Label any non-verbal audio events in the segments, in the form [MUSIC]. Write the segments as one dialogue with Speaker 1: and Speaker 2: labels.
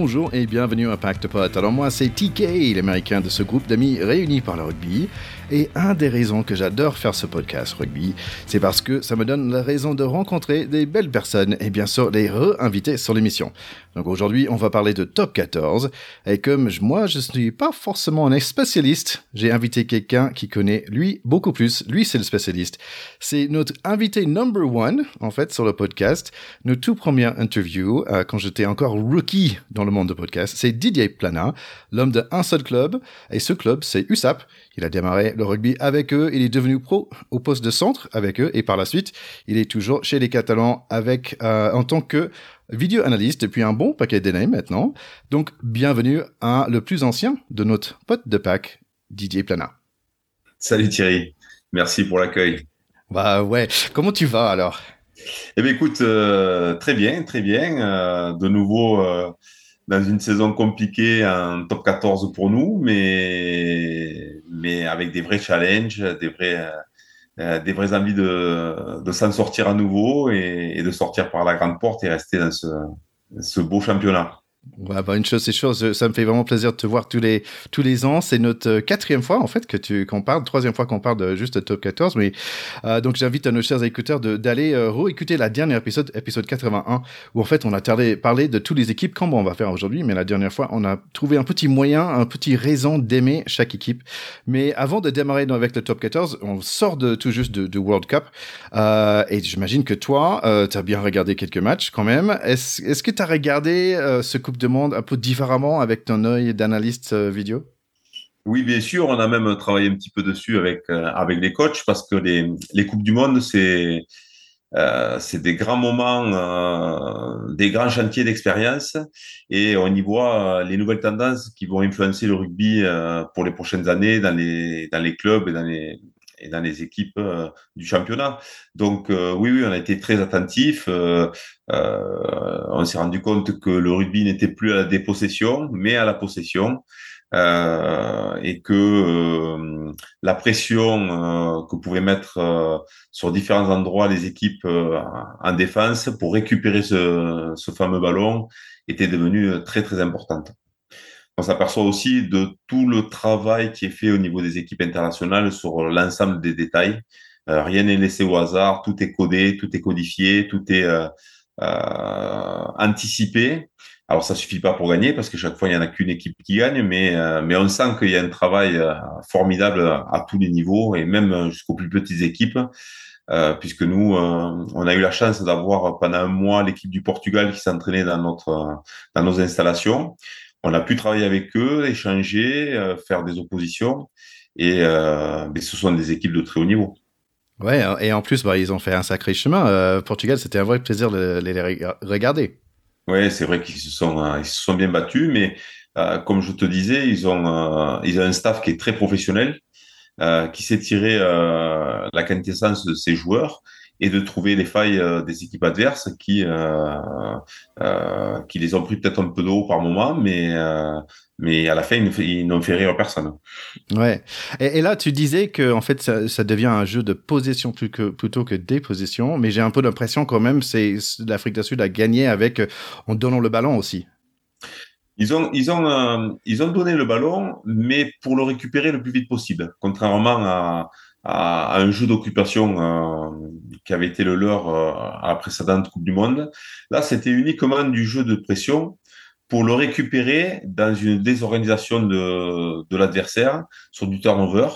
Speaker 1: bonjour et bienvenue à Pacte Pot. Alors moi c'est TK, l'américain de ce groupe d'amis réunis par le rugby. Et un des raisons que j'adore faire ce podcast rugby, c'est parce que ça me donne la raison de rencontrer des belles personnes et bien sûr les re-inviter sur l'émission. Donc aujourd'hui, on va parler de Top 14. Et comme moi, je ne suis pas forcément un spécialiste, j'ai invité quelqu'un qui connaît lui beaucoup plus. Lui, c'est le spécialiste. C'est notre invité number one, en fait, sur le podcast. Notre tout première interview, euh, quand j'étais encore rookie dans le monde de podcast, c'est Didier Plana, l'homme d'un seul club. Et ce club, c'est USAP. Il a démarré le rugby avec eux, il est devenu pro au poste de centre avec eux, et par la suite, il est toujours chez les Catalans avec, euh, en tant que vidéo analyste depuis un bon paquet d'années maintenant. Donc, bienvenue à le plus ancien de notre pote de pack, Didier Plana.
Speaker 2: Salut Thierry, merci pour l'accueil.
Speaker 1: Bah ouais, comment tu vas alors?
Speaker 2: Eh bien écoute, euh, très bien, très bien. Euh, de nouveau dans une saison compliquée, un top 14 pour nous, mais, mais avec des vrais challenges, des vrais, euh, des vraies envies de, de s'en sortir à nouveau et, et, de sortir par la grande porte et rester dans ce, ce beau championnat.
Speaker 1: Ouais, bah une chose, c'est chose. Ça me fait vraiment plaisir de te voir tous les, tous les ans. C'est notre euh, quatrième fois, en fait, que tu, qu'on parle, troisième fois qu'on parle de juste de top 14. Mais, euh, donc, j'invite à nos chers écouteurs d'aller euh, réécouter la dernière épisode, épisode 81, où en fait, on a parlé de toutes les équipes, comme on va faire aujourd'hui. Mais la dernière fois, on a trouvé un petit moyen, un petit raison d'aimer chaque équipe. Mais avant de démarrer avec le top 14, on sort de, tout juste de, de World Cup. Euh, et j'imagine que toi, euh, tu as bien regardé quelques matchs quand même. Est-ce, est-ce que tu as regardé euh, ce Coupe de Monde un peu différemment avec ton œil d'analyste euh, vidéo?
Speaker 2: Oui, bien sûr. On a même travaillé un petit peu dessus avec, euh, avec les coachs parce que les, les Coupes du Monde, c'est, euh, des grands moments, des grands chantiers d'expérience et on y voit les nouvelles tendances qui vont influencer le rugby pour les prochaines années dans les, dans les clubs et dans les, et dans les équipes euh, du championnat. Donc euh, oui, oui, on a été très attentifs. Euh, on s'est rendu compte que le rugby n'était plus à la dépossession, mais à la possession. et que la pression que pouvaient mettre sur différents endroits les équipes en défense pour récupérer ce, ce fameux ballon était devenue très très importante on s'aperçoit aussi de tout le travail qui est fait au niveau des équipes internationales sur l'ensemble des détails. Euh, rien n'est laissé au hasard, tout est codé, tout est codifié, tout est euh, euh, anticipé. Alors ça suffit pas pour gagner parce que chaque fois il y en a qu'une équipe qui gagne, mais mais on sent qu'il y a un travail formidable à tous les niveaux et même jusqu'aux plus petites équipes. Euh, puisque nous, euh, on a eu la chance d'avoir pendant un mois l'équipe du Portugal qui s'entraînait dans notre dans nos installations on a pu travailler avec eux, échanger, euh, faire des oppositions. Et euh, mais ce sont des équipes de très haut niveau.
Speaker 1: Ouais, et en plus, bah, ils ont fait un sacré chemin. Euh, Portugal, c'était un vrai plaisir de les regarder.
Speaker 2: Ouais, c'est vrai qu'ils se sont, ils se sont bien battus, mais comme je te disais, ils ont, ils ont un staff qui est très professionnel, qui sait tirer la quintessence de ses joueurs et de trouver les failles euh, des équipes adverses qui euh, euh, qui les ont pris peut-être un peu de haut par moment, mais mais à la fin ils n'ont fait rire personne.
Speaker 1: Ouais. Et, et, là tu disais que en fait ça, ça, devient un jeu de possession plus que, plutôt que des possessions, mais j'ai un peu l'impression quand même c'est l'Afrique du Sud a gagné avec en donnant le ballon aussi.
Speaker 2: Ils ont, ils, ont, euh, ils ont donné le ballon, mais pour le récupérer le plus vite possible, contrairement à, à, à un jeu d'occupation euh, qui avait été le leur euh, à la précédente Coupe du Monde. Là, c'était uniquement du jeu de pression pour le récupérer dans une désorganisation de, de l'adversaire sur du turnover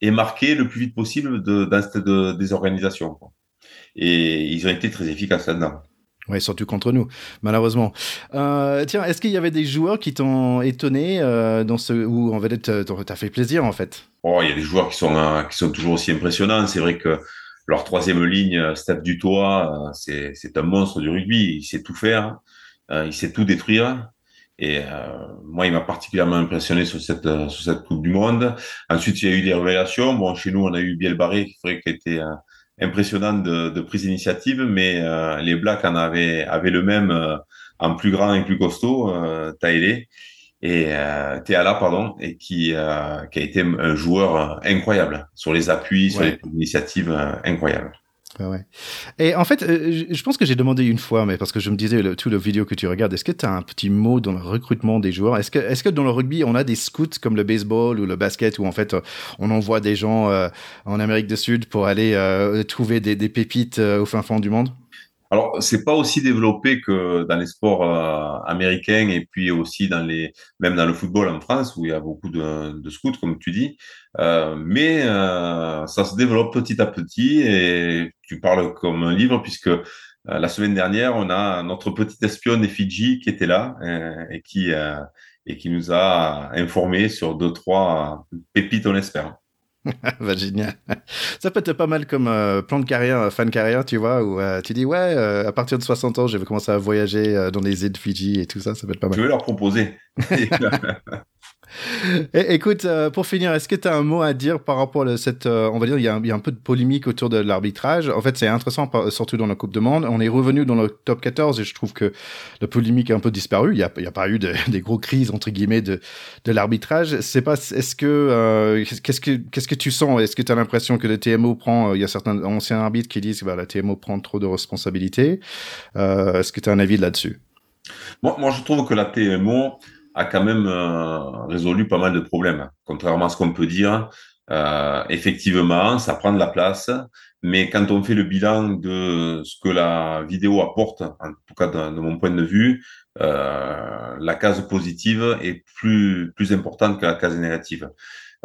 Speaker 2: et marquer le plus vite possible de, dans cette désorganisation. Et ils ont été très efficaces là-dedans.
Speaker 1: Oui, surtout contre nous, malheureusement. Euh, tiens, est-ce qu'il y avait des joueurs qui t'ont étonné euh, dans ce où en fait t'as fait plaisir en fait?
Speaker 2: Oh, il y a des joueurs qui sont euh, qui sont toujours aussi impressionnants. C'est vrai que leur troisième ligne, euh, Steph Dutoit, c'est c'est un monstre du rugby. Il sait tout faire, il sait tout détruire. Et moi, il m'a particulièrement impressionné sur cette sur cette Coupe du Monde. Ensuite, il y a eu des révélations. Bon, chez nous, on a eu Biel Barré, qui, été impressionnant de, de prise d'initiative, mais euh, les Blacks en avaient, avaient le même euh, en plus grand et plus costaud, euh, Taïlé et euh, Théala, pardon, et qui, euh, qui a été un joueur incroyable sur les appuis, sur les initiatives incroyables.
Speaker 1: Et en fait, euh, je pense que j'ai demandé une fois, mais parce que je me disais, le, tout le vidéo que tu regardes, est-ce que tu as un petit mot dans le recrutement des joueurs? Est-ce que, est que dans le rugby, on a des scouts comme le baseball ou le basket, où en fait, on envoie des gens euh, en Amérique du Sud pour aller euh, trouver des, des pépites au fin fond du monde?
Speaker 2: Alors, c'est pas aussi développé que dans les sports euh, américains et puis aussi dans les, même dans le football en France où il y a beaucoup de, de scouts, comme tu dis. Euh, mais euh, ça se développe petit à petit et tu parles comme un livre puisque euh, la semaine dernière, on a notre petite espionne des Fidji qui était là euh, et qui et qui nous a informé sur deux trois pépites, on espère. [LAUGHS]
Speaker 1: bah, génial. Ça peut être pas mal comme euh, plan de carrière, euh, fan carrière, tu vois, où euh, tu dis, ouais, à partir de 60 ans, je vais commencer à voyager dans les îles de Fidji et tout ça, ça peut être pas mal.
Speaker 2: Je vais leur proposer. [LAUGHS] [LAUGHS]
Speaker 1: écoute, euh, pour finir, est-ce que tu as un mot à dire par rapport à cette. Euh, on va dire, il y, a un, peu de polémique autour de l'arbitrage? En fait, c'est intéressant, surtout dans la Coupe de Monde. On est revenu dans le top 14 et je trouve que la polémique a un peu disparu. Il n'y a, pas eu [LAUGHS] des gros crises, entre guillemets, de, de l'arbitrage. C'est pas. Est-ce que. Euh, qu'est-ce que Qu'est-ce que tu sens? Est-ce que tu as l'impression que le TMO prend. Il y a certains anciens arbitres qui disent que bah, la TMO prend trop de responsabilités. est-ce que tu as un avis là-dessus?
Speaker 2: Moi, moi, je trouve que la TMO a quand même euh, résolu pas mal de problèmes. Contrairement à ce qu'on peut dire, euh, effectivement, ça prend de la place, mais quand on fait le bilan de ce que la vidéo apporte, en tout cas de, mon point de vue, euh, la case positive est plus plus importante que la case négative.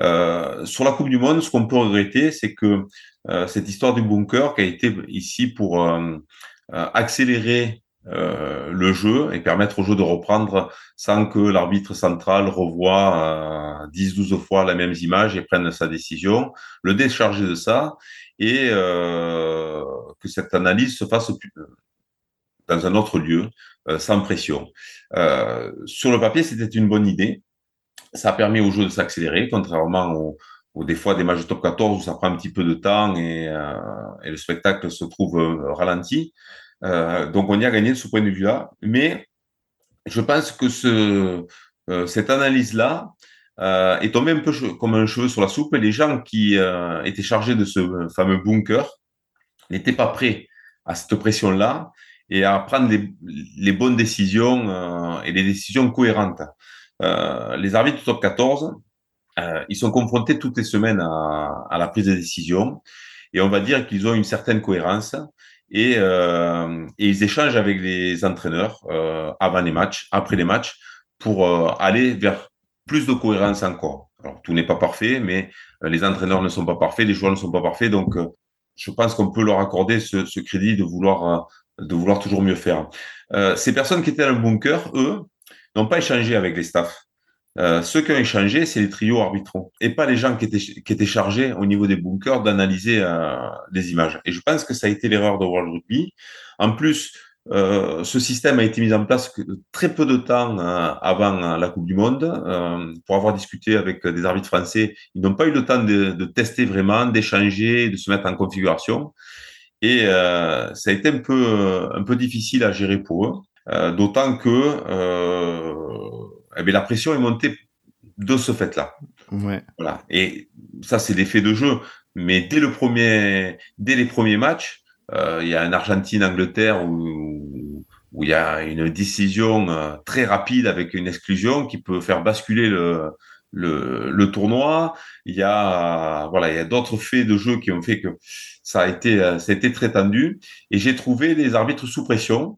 Speaker 2: Euh, sur la Coupe du Monde, ce qu'on peut regretter, c'est que euh, cette histoire du bunker qui a été ici pour euh, accélérer euh, le jeu et permettre au jeu de reprendre sans que l'arbitre central revoie euh, 10-12 fois la même image et prenne sa décision, le décharger de ça et euh, que cette analyse se fasse dans un autre lieu, euh, sans pression. Euh, sur le papier, c'était une bonne idée. Ça a permis au jeu de s'accélérer, contrairement au, au, des fois des matchs de top 14 où ça prend un petit peu de temps et, et le spectacle se trouve ralenti. Euh, donc on y a gagné de ce point de vue-là. Mais je pense que ce, euh, cette analyse-là euh, est tombée un peu comme un cheveu sur la soupe. Les gens qui étaient chargés de ce fameux bunker n'étaient pas prêts à cette pression-là et à prendre les, bonnes décisions et les décisions cohérentes. les arbitres du top 14, ils sont confrontés toutes les semaines à la prise de décision et on va dire qu'ils ont une certaine cohérence et, euh, et, ils échangent avec les entraîneurs euh, avant les matchs, après les matchs, pour euh, aller vers plus de cohérence encore. Alors tout n'est pas parfait, mais euh, les entraîneurs ne sont pas parfaits, les joueurs ne sont pas parfaits, donc euh, je pense qu'on peut leur accorder ce, ce, crédit de vouloir de vouloir toujours mieux faire. ces personnes qui étaient dans le bunker, eux, n'ont pas échangé avec les staffs. Euh, ceux qui ont échangé, c'est les trios arbitraux et pas les gens qui étaient, qui étaient chargés au niveau des bunkers d'analyser euh, des images. Et je pense que ça a été l'erreur de World Rugby. En plus, euh, ce système a été mis en place très peu de temps euh, avant la Coupe du Monde. Euh, pour avoir discuté avec des arbitres français, ils n'ont pas eu le temps de, de tester vraiment, d'échanger, de se mettre en configuration. Et ça a été un peu, un peu difficile à gérer pour eux. D'autant que eh bien, la pression est montée de ce fait-là.
Speaker 1: Ouais.
Speaker 2: Voilà. Et ça, c'est l'effet de jeu. Mais dès le premier, dès les premiers matchs, euh, il y a un Argentine-Angleterre où, où il y a une décision euh, très rapide avec une exclusion qui peut faire basculer le, le, le tournoi. Il y a, voilà, il y a d'autres faits de jeu qui ont fait que ça a été, euh, ça a été très tendu. Et j'ai trouvé les arbitres sous pression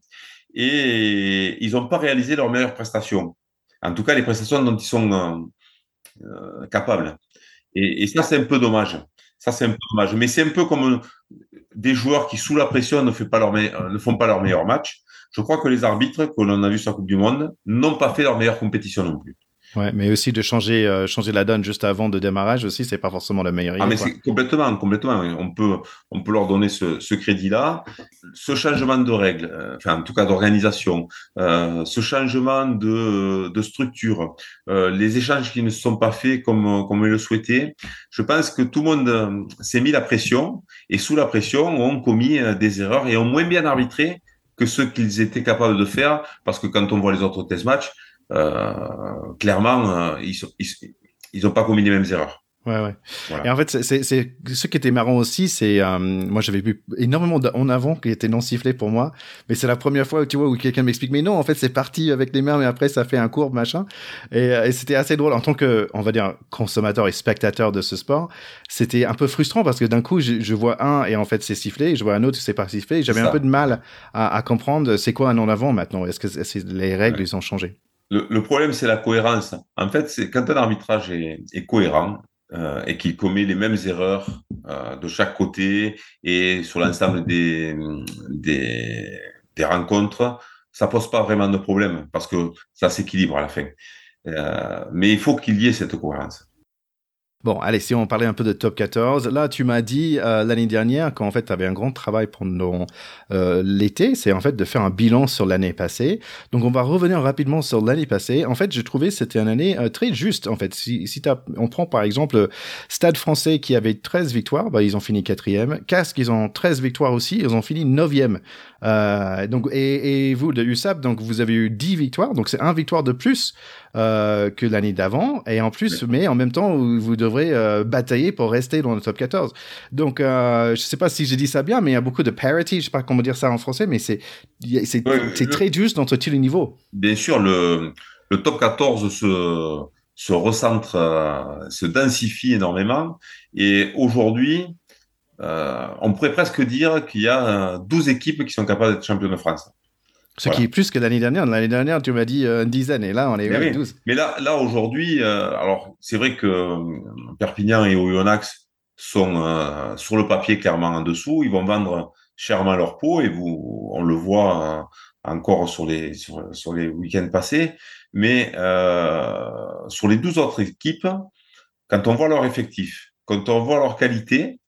Speaker 2: et ils n'ont pas réalisé leur meilleure prestation en tout cas les prestations dont ils sont euh, euh, capables. Et, ça, c'est un peu dommage. Ça, c'est un peu dommage. Mais c'est un peu comme des joueurs qui, sous la pression, ne font pas leur meilleur match. Je crois que les arbitres, que l'on a vu sur la Coupe du Monde, n'ont pas fait leur meilleure compétition non plus.
Speaker 1: Ouais, mais aussi de changer, euh, changer la donne juste avant de démarrage aussi, c'est pas forcément la meilleure idée.
Speaker 2: Ah, mais c'est complètement, complètement. On peut, on peut leur donner ce, ce crédit-là. Ce changement de règles, euh, enfin, en tout cas d'organisation, euh, ce changement de, de structure, euh, les échanges qui ne se sont pas faits comme, comme ils le souhaitaient. Je pense que tout le monde euh, s'est mis la pression et sous la pression ont commis euh, des erreurs et ont moins bien arbitré que ce qu'ils étaient capables de faire parce que quand on voit les autres test matchs, euh, clairement, euh, ils n'ont ils, ils pas commis les mêmes erreurs.
Speaker 1: Ouais, ouais. Et en fait, c'est ce qui était marrant aussi, c'est euh, moi j'avais vu énormément en avant qui était non sifflé pour moi, mais c'est la première fois tu vois où quelqu'un m'explique mais non en fait c'est parti avec les mains mais après ça fait un courbe machin. Et, euh, et c'était assez drôle. En tant que on va dire consommateur et spectateur de ce sport, c'était un peu frustrant parce que d'un coup je, je, vois un et en fait c'est sifflé, je vois un autre c'est pas sifflé, j'avais un peu de mal à, à comprendre c'est quoi un en avant maintenant, est-ce que les règles ils ont changé?
Speaker 2: Le, problème, c'est la cohérence. En fait, c'est quand un arbitrage est, cohérent, euh, et qu'il commet les mêmes erreurs euh, de chaque côté et sur l'ensemble des, rencontres, ça pose pas vraiment de problème parce que ça s'équilibre à la fin. Euh, mais il faut qu'il y ait cette cohérence.
Speaker 1: Bon, allez, si on parlait un peu de top 14, là, tu m'as dit euh, l'année dernière qu'en fait, tu avais un grand travail pendant euh, l'été, c'est en fait de faire un bilan sur l'année passée. Donc, on va revenir rapidement sur l'année passée. En fait, j'ai trouvé c'était une année euh, très juste, en fait. Si, si on prend par exemple Stade français qui avait 13 victoires, bah, ils ont fini quatrième. Casque, ils ont 13 victoires aussi, ils ont fini neuvième. Euh, donc, et, et, vous, de USAP, donc vous avez eu 10 victoires, donc c'est un victoire de plus que l'année d'avant. Et en plus, mais en même temps, vous devrez euh, batailler pour rester dans le top 14. Donc, euh, je sais pas si j'ai dit ça bien, mais il y a beaucoup de parity, je sais pas comment dire ça en français, mais c'est c'est très juste entre tous les niveaux.
Speaker 2: Bien sûr, le, le top 14 se, se recentre, euh, se densifie énormément. Et aujourd'hui, euh, on pourrait presque dire qu'il y a 12 équipes qui sont capables d'être championnes de France.
Speaker 1: Ce qui est plus que l'année dernière. L'année dernière, tu m'as dit euh, une dizaine, et là, on est
Speaker 2: à
Speaker 1: 12.
Speaker 2: Mais là, là aujourd'hui, euh, alors c'est vrai que Perpignan et Oyonnax sont sur le papier clairement en dessous. Ils vont vendre chèrement leur peau, et vous, on le voit encore sur les sur, sur les week-ends passés. Mais sur les 12 autres équipes, quand on voit leur effectif, quand on voit leur qualité,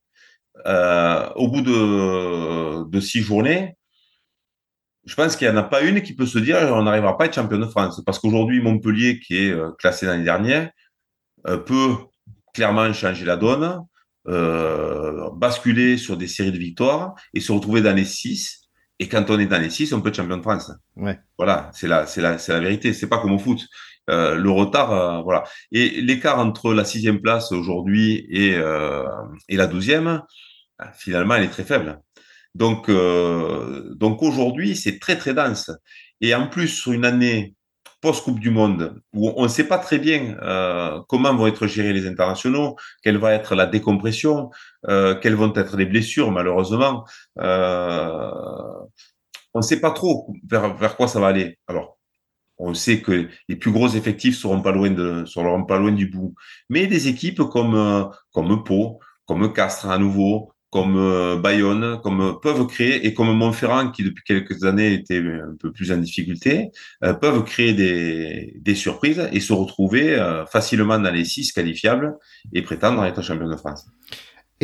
Speaker 2: euh, au bout de, de six journées, je pense qu'il n'y en a pas une qui peut se dire on n'arrivera pas à être champion de France. Parce qu'aujourd'hui, Montpellier, qui est euh, classé l'année dernière, euh, peut clairement changer la donne, euh, basculer sur des séries de victoires et se retrouver dans les six. Et quand on est dans les six, on peut être champion de France.
Speaker 1: Ouais.
Speaker 2: Voilà, c'est la, c'est la, c'est la vérité. C'est pas comme au foot. Euh, le retard, euh, voilà. Et l'écart entre la sixième place aujourd'hui et, et la douzième, finalement, elle est très faible. Donc, donc aujourd'hui, c'est très très dense. Et en plus, sur une année post-Coupe du Monde, où on ne sait pas très bien comment vont être gérés les internationaux, quelle va être la décompression, quelles vont être les blessures, malheureusement. on ne sait pas trop vers, quoi ça va aller. Alors, on sait que les plus gros effectifs seront pas loin de seront pas loin du bout. Mais des équipes comme euh, comme Pau, comme Castres à nouveau, comme euh, Bayonne, comme peuvent créer et comme Montferrand qui depuis quelques années était un peu plus en difficulté, euh, peuvent créer des, surprises et se retrouver facilement dans les six qualifiables et prétendre être champion de France.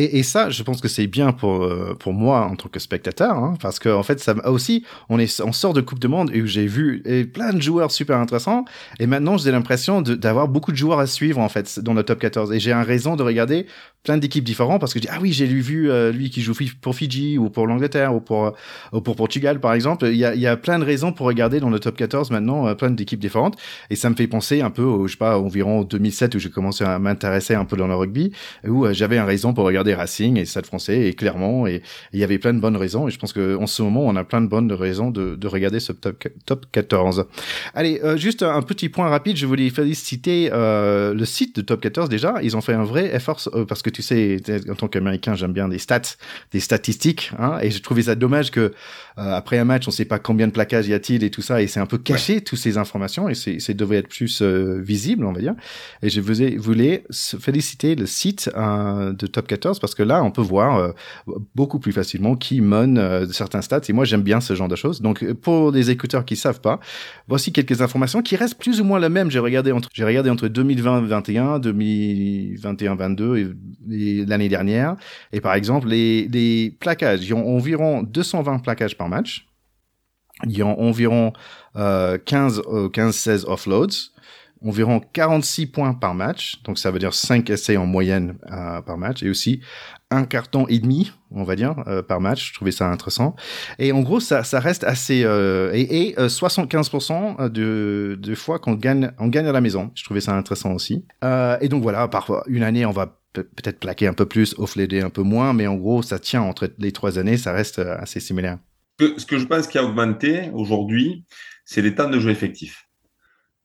Speaker 1: Et, ça, je pense que c'est bien pour euh, pour moi en tant que spectateur, hein, parce que en fait, ça aussi, on est on sort de Coupe de Monde et j'ai vu plein de joueurs super intéressants. Et maintenant, j'ai l'impression d'avoir beaucoup de joueurs à suivre en fait dans le top 14. Et j'ai un raison de regarder plein d'équipes différentes parce que je dis ah oui, j'ai vu euh, lui qui joue pour Fidji ou pour l'Angleterre ou pour ou pour Portugal par exemple. Il y a plein de raisons pour regarder dans le top 14 maintenant euh, plein d'équipes différentes. Et ça me fait penser un peu, au, je sais pas, environ 2007 où j'ai commencé à m'intéresser un peu dans le rugby où j'avais un raison pour regarder des Racing et Stade français et Clermont et il y avait plein de bonnes raisons et je pense qu'en ce moment on a plein de bonnes raisons de, de regarder ce top, top 14. Allez, euh, juste un petit point rapide, je voulais féliciter euh, le site de top 14 déjà, ils ont fait un vrai effort euh, parce que tu sais, en tant qu'américain j'aime bien des stats, des statistiques hein, et je trouvais ça dommage que après un match on sait pas combien de plaquages y a-t-il et tout ça et c'est un peu caché ouais. toutes ces informations et c'est devrait être plus visible on va dire et je voulais, voulais féliciter le site de top 14 parce que là, on peut voir euh, beaucoup plus facilement qui mène euh, certains stats. Et moi, j'aime bien ce genre de choses. Donc, pour les écouteurs qui savent pas, voici quelques informations qui restent plus ou moins les mêmes. J'ai regardé entre, j'ai regardé entre 2020-21, 2021-22 et, l'année dernière. Et par exemple, les, les plaquages, ils ont environ 220 plaquages par match. Il y a environ euh, 15, 15-16 offloads. Environ 46 points par match, donc ça veut dire 5 essais en moyenne euh, par match, et aussi un carton et demi, on va dire, euh, par match. Je trouvais ça intéressant. Et en gros, ça, ça reste assez... Euh, et, et 75% de, de fois qu'on gagne, on gagne à la maison. Je trouvais ça intéressant aussi. et donc voilà, parfois, une année, on va peut-être plaquer un peu plus, off-lader un peu moins, mais en gros, ça tient entre les trois années, ça reste assez similaire.
Speaker 2: Ce que je pense qui a augmenté aujourd'hui, c'est les temps de jeu effectifs.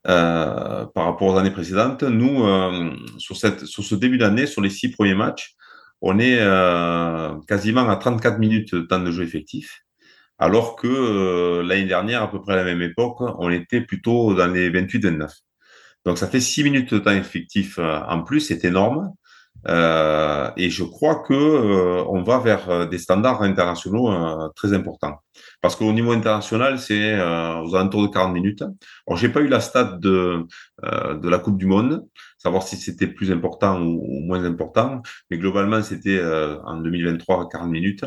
Speaker 2: Euh, par rapport aux années précédentes. Nous, euh, sur, ce début d'année, sur les six premiers matchs, on est euh, quasiment à 34 minutes de temps de jeu effectif, alors que l'année dernière, à peu près à la même époque, on était plutôt dans les 28-29. Donc ça fait six minutes de temps effectif en plus, c'est énorme. Euh, et je crois que euh, on va vers euh, des standards internationaux très importants. Parce qu'au niveau international, c'est aux alentours de 40 minutes. Alors, j'ai pas eu la stat de, de la Coupe du Monde, savoir si c'était plus important ou, moins important, mais globalement, c'était en 2023 40 minutes.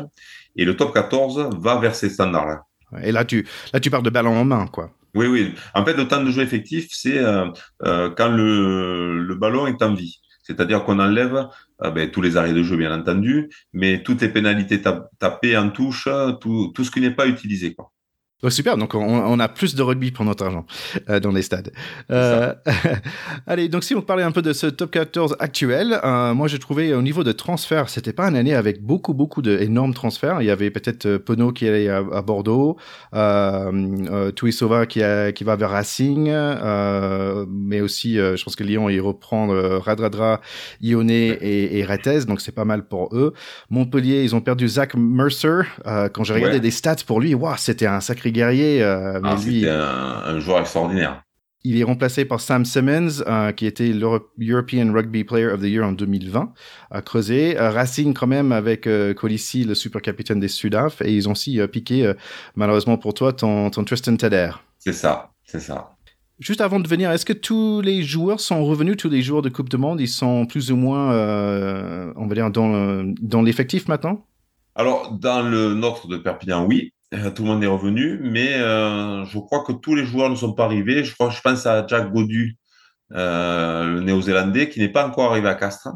Speaker 2: Et le top 14 va vers ces standards-là.
Speaker 1: Et là, tu, là, tu parles de ballon en main, quoi.
Speaker 2: Oui, oui. En fait, le temps de jeu effectif, c'est quand le, le ballon est en vie. C'est-à-dire qu'on enlève euh, ben, tous les arrêts de jeu, bien entendu, mais toutes les pénalités tapées en touche, tout, ce qui n'est pas utilisé.
Speaker 1: Oh, super, donc on, a plus de rugby pour notre argent euh, dans les stades. Euh, [LAUGHS] allez, donc si on parlait un peu de ce top 14 actuel, euh, moi j'ai trouvé au niveau de transfert, c'était pas une année avec beaucoup, beaucoup d'énormes transferts. Il y avait peut-être Pono qui est à, Bordeaux, euh, Tuisova qui, qui va vers Racing, mais aussi je pense que Lyon il reprend Radradra, Ione et, et Retes, donc c'est pas mal pour eux. Montpellier, ils ont perdu Zach Mercer. quand j'ai regardé des stats pour lui, wow, c'était un sacré guerrier.
Speaker 2: Euh, mais ah, lui, un, joueur extraordinaire.
Speaker 1: Il est remplacé par Sam Simmons, euh, qui était l'European Rugby Player of the Year en 2020, à Creuset. Euh, Racing quand même avec Colissi, le super capitaine des Sudaf, et ils ont aussi piqué, malheureusement pour toi, ton, ton Tristan Teder.
Speaker 2: C'est ça, c'est ça.
Speaker 1: Juste avant de venir, est-ce que tous les joueurs sont revenus, tous les joueurs de Coupe de Monde, ils sont plus ou moins, on va dire, dans, dans l'effectif maintenant?
Speaker 2: Alors, dans le nôtre de Perpignan, oui. Euh, tout le monde est revenu, mais euh, je crois que tous les joueurs ne sont pas arrivés. Je crois, je pense à Jack Godu, euh, le Néo-Zélandais, qui n'est pas encore arrivé à Castres.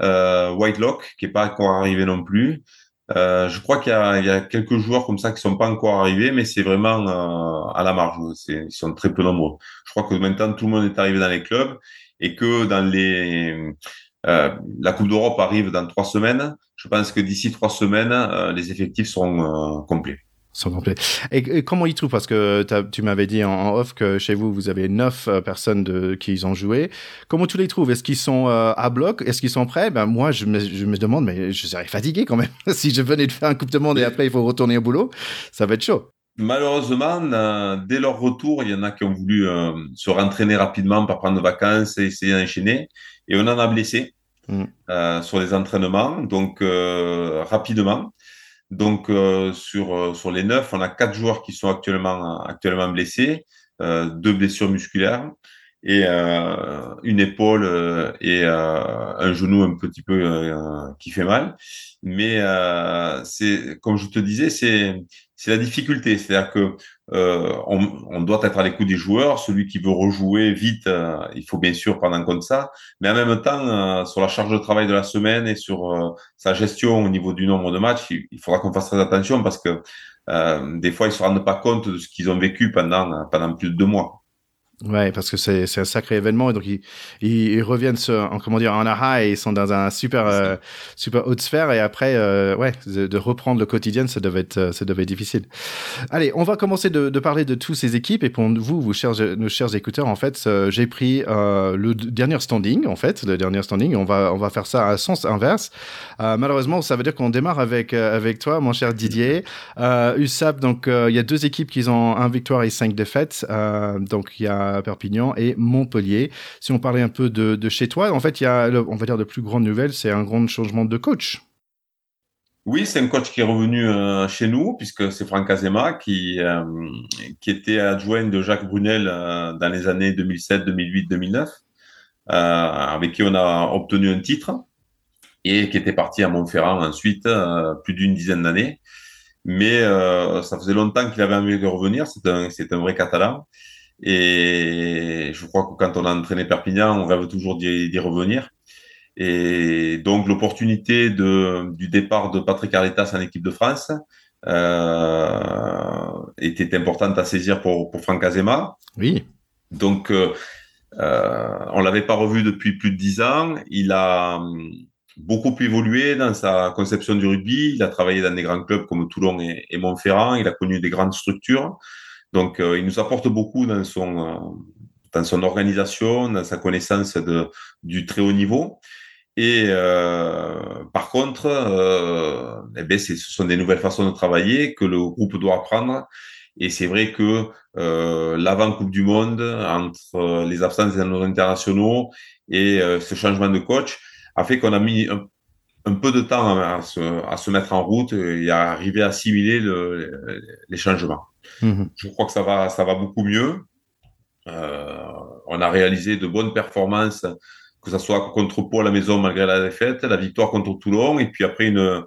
Speaker 2: Euh, Whitelock, qui n'est pas encore arrivé non plus. Je crois qu'il y, y, a quelques joueurs comme ça qui sont pas encore arrivés, mais c'est vraiment à la marge. Ils sont très peu nombreux. Je crois que maintenant tout le monde est arrivé dans les clubs et que dans les la Coupe d'Europe arrive dans trois semaines je pense que d'ici trois semaines, euh, les effectifs seront euh, complets.
Speaker 1: Sont complets. Et, comment ils trouvent? Parce que tu m'avais dit en, off que chez vous, vous avez neuf euh, personnes de, qui ils ont joué. Comment tu les trouves? Est-ce qu'ils sont à bloc? Est-ce qu'ils sont prêts? Ben, Moi, je me, je me, demande, mais je serais fatigué quand même. [LAUGHS] si je venais de faire un Coupe de Monde et après, il faut retourner au boulot, ça va être chaud.
Speaker 2: Malheureusement, dès leur retour, il y en a qui ont voulu se rentraîner rapidement, pas prendre vacances et essayer d'enchaîner. Et on en a blessé. Euh, sur les entraînements, donc euh, rapidement. Donc euh, sur sur les neuf, on a quatre joueurs qui sont actuellement actuellement blessés, deux blessures musculaires et une épaule et un genou un petit peu qui fait mal. Mais c'est comme je te disais, c'est c'est la difficulté, c'est-à-dire que euh, on, doit être à l'écoute des joueurs. Celui qui veut rejouer vite, euh, il faut bien sûr prendre en compte ça. Mais en même temps, euh, sur la charge de travail de la semaine et sur sa gestion au niveau du nombre de matchs, il, faudra qu'on fasse très attention parce que des fois, ils se rendent pas compte de ce qu'ils ont vécu pendant pendant plus de deux mois.
Speaker 1: Ouais, parce que c'est un sacré événement et donc ils, ils, reviennent en comment dire en aha et ils sont dans un super euh, super haute sphère et après euh, ouais de, reprendre le quotidien ça devait être euh, ça devait être difficile. Allez, on va commencer de, de, parler de tous ces équipes et pour vous vous chers nos chers écouteurs en fait j'ai pris le dernier standing en fait le dernier standing on va on va faire ça à sens inverse. malheureusement ça veut dire qu'on démarre avec avec toi mon cher Didier. USAP donc il y a deux équipes qui ont un victoire et cinq défaites donc il y a Perpignan et Montpellier. Si on parlait un peu de, chez toi, en fait, il y a, on va dire, de plus grandes nouvelles, c'est un grand changement de coach.
Speaker 2: Oui, c'est un coach qui est revenu euh, chez nous, puisque c'est Franck Azema qui, euh, qui était adjoint de Jacques Brunel euh, dans les années 2007, 2008, 2009, avec qui on a obtenu un titre et qui était parti à Montferrand ensuite, plus d'une dizaine d'années. Mais ça faisait longtemps qu'il avait envie de revenir, c'est un, un vrai catalan. Et je crois que quand on a entraîné Perpignan, on rêve toujours d'y revenir. Et donc l'opportunité du départ de Patrick Arletas en équipe de France euh, était importante à saisir pour, pour Franck Azema.
Speaker 1: Oui.
Speaker 2: Donc euh, euh, on l'avait pas revu depuis plus de dix ans. Il a hum, beaucoup évolué dans sa conception du rugby. Il a travaillé dans des grands clubs comme Toulon et, et Montferrand. Il a connu des grandes structures. Donc, euh, il nous apporte beaucoup dans son, euh, dans son organisation, dans sa connaissance de, du très haut niveau. Et euh, par contre, euh, eh ben, ce sont des nouvelles façons de travailler que le groupe doit apprendre. Et c'est vrai que euh, l'avant Coupe du Monde, entre les absences des internationaux et euh, ce changement de coach, a fait qu'on a mis un, un, peu de temps à, se, à, se, mettre en route et à arriver à assimiler le, les changements. Mmh. Je crois que ça va, ça va beaucoup mieux. Euh, on a réalisé de bonnes performances que ce soit contre Pau à la maison malgré la défaite, la victoire contre Toulon, et puis après une,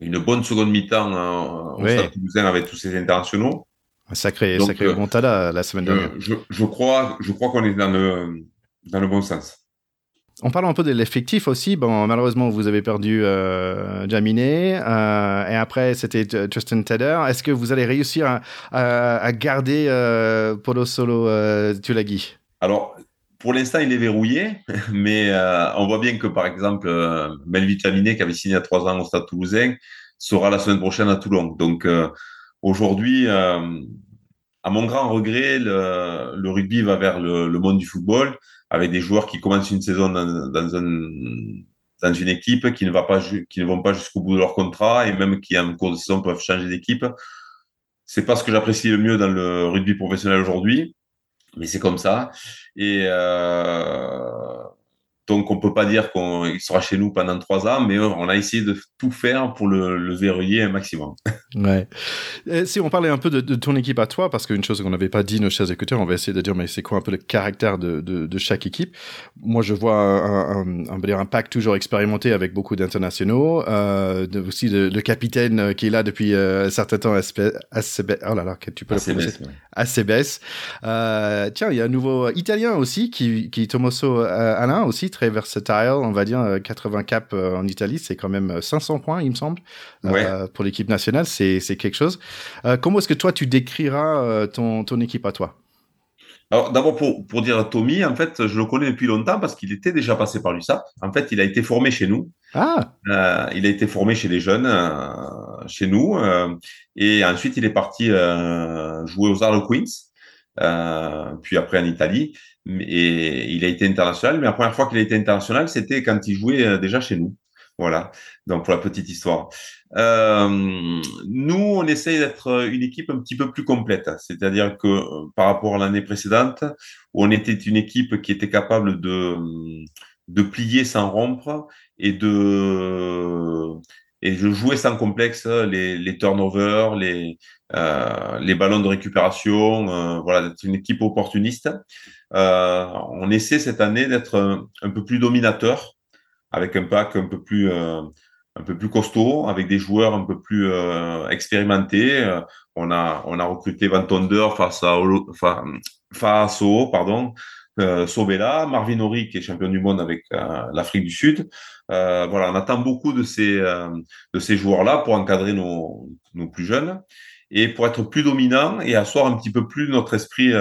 Speaker 2: une bonne seconde mi-temps hein, au oui. Stade Toulousain avec tous ces internationaux.
Speaker 1: Un sacré, Donc, sacré euh, remontada la semaine dernière.
Speaker 2: Je, je, crois, je crois qu'on est dans le, dans le bon sens.
Speaker 1: En parlant un peu de l'effectif aussi, bon, malheureusement, vous avez perdu euh, Jaminé, euh, et après, c'était Justin Tedder. Est-ce que vous allez réussir à, garder euh, Polo Solo euh, Tulagi?
Speaker 2: Alors, pour l'instant, il est verrouillé, [LAUGHS] mais on voit bien que, par exemple, Melvin Jaminé, qui avait signé à trois ans au Stade toulousain, sera la semaine prochaine à Toulon. Donc, aujourd'hui, à mon grand regret, le, rugby va vers le, monde du football, avec des joueurs qui commencent une saison dans, un, dans une équipe, qui ne, va pas, qui ne vont pas jusqu'au bout de leur contrat, et même qui, en cours de saison, peuvent changer d'équipe. C'est pas ce que j'apprécie le mieux dans le rugby professionnel aujourd'hui mais c'est comme ça. Et euh, donc, on peut pas dire qu'il sera chez nous pendant trois ans, mais on a essayé de tout faire pour le, le verrouiller un maximum. [LAUGHS]
Speaker 1: Ouais. Et si on parlait un peu de, de, ton équipe à toi, parce qu'une chose qu'on n'avait pas dit, nos chers écouteurs, on va essayer de dire, mais c'est quoi un peu le caractère de, de, de chaque équipe? Moi, je vois un, un, un, pack toujours expérimenté avec beaucoup d'internationaux, euh, aussi le, capitaine qui est là depuis euh, un certain temps, ACBS. Oh là là, tu peux ACBS, le prononcer? ACBS. Euh, tiens, il y a un nouveau Italien aussi, qui, qui Tomoso Alain, aussi très versatile, on va dire 80 euh, cap en Italie, c'est quand même 500 points, il me semble,
Speaker 2: ouais.
Speaker 1: pour l'équipe nationale. C'est quelque chose. Euh, comment est-ce que toi, tu décriras euh, ton, ton équipe à toi?
Speaker 2: Alors d'abord pour, pour dire Tommy, en fait, je le connais depuis longtemps parce qu'il était déjà passé par l'USAP. En fait, il a été formé chez nous.
Speaker 1: Ah.
Speaker 2: Euh, il a été formé chez les jeunes, euh, chez nous, euh, et ensuite il est parti euh, jouer aux Arles Queens, puis après en Italie. Et il a été international. Mais la première fois qu'il a été international, c'était quand il jouait déjà chez nous. Voilà. Donc pour la petite histoire. Euh, nous, on essaye d'être une équipe un petit peu plus complète, c'est-à-dire que euh, par rapport à l'année précédente, on était une équipe qui était capable de, de plier sans rompre et de, et de jouer sans complexe les, les turnovers, les, euh, les ballons de récupération, euh, voilà, d'être une équipe opportuniste. Euh, on essaie cette année d'être un, peu plus dominateur, avec un pack un peu plus euh, un peu plus costaud, avec des joueurs un peu plus euh, expérimentés. On a on a recruté Van Tonder face à face au pardon euh, Marvin Ori qui est champion du monde avec l'Afrique du Sud. Voilà, on attend beaucoup de ces de ces joueurs-là pour encadrer nos nos plus jeunes et pour être plus dominant et asseoir un petit peu plus notre esprit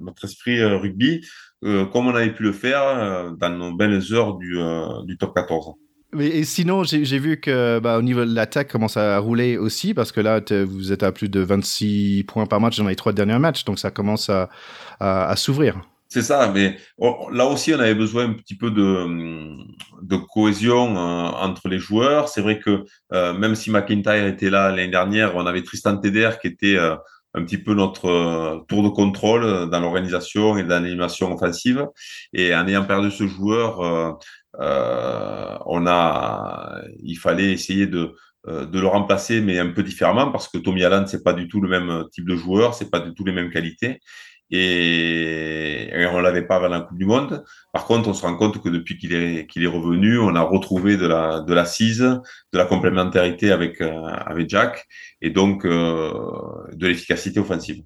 Speaker 2: notre esprit rugby comme on avait pu le faire dans nos belles heures du top 14.
Speaker 1: Mais et sinon, j'ai vu que bah, au niveau de l'attaque commence à rouler aussi parce que là, vous êtes à plus de 26 points par match dans les trois derniers matchs, donc ça commence à s'ouvrir.
Speaker 2: C'est ça, mais là aussi, on avait besoin un petit peu de, de cohésion euh, entre les joueurs. C'est vrai que euh, même si McIntyre était là l'année dernière, on avait Tristan Teder qui était euh, un petit peu notre tour de contrôle dans l'organisation et dans l'animation offensive. Et en ayant perdu ce joueur, on a, il fallait essayer de de le remplacer, mais un peu différemment, parce que Tommy Allen, c'est pas du tout le même type de joueur, c'est pas du tout les mêmes qualités et, on l'avait pas avant la Coupe du Monde. Par contre, on se rend compte que depuis qu'il est qu'il est revenu, on a retrouvé de la de l'assise, de la complémentarité avec euh, avec Jack et donc euh, de l'efficacité offensive.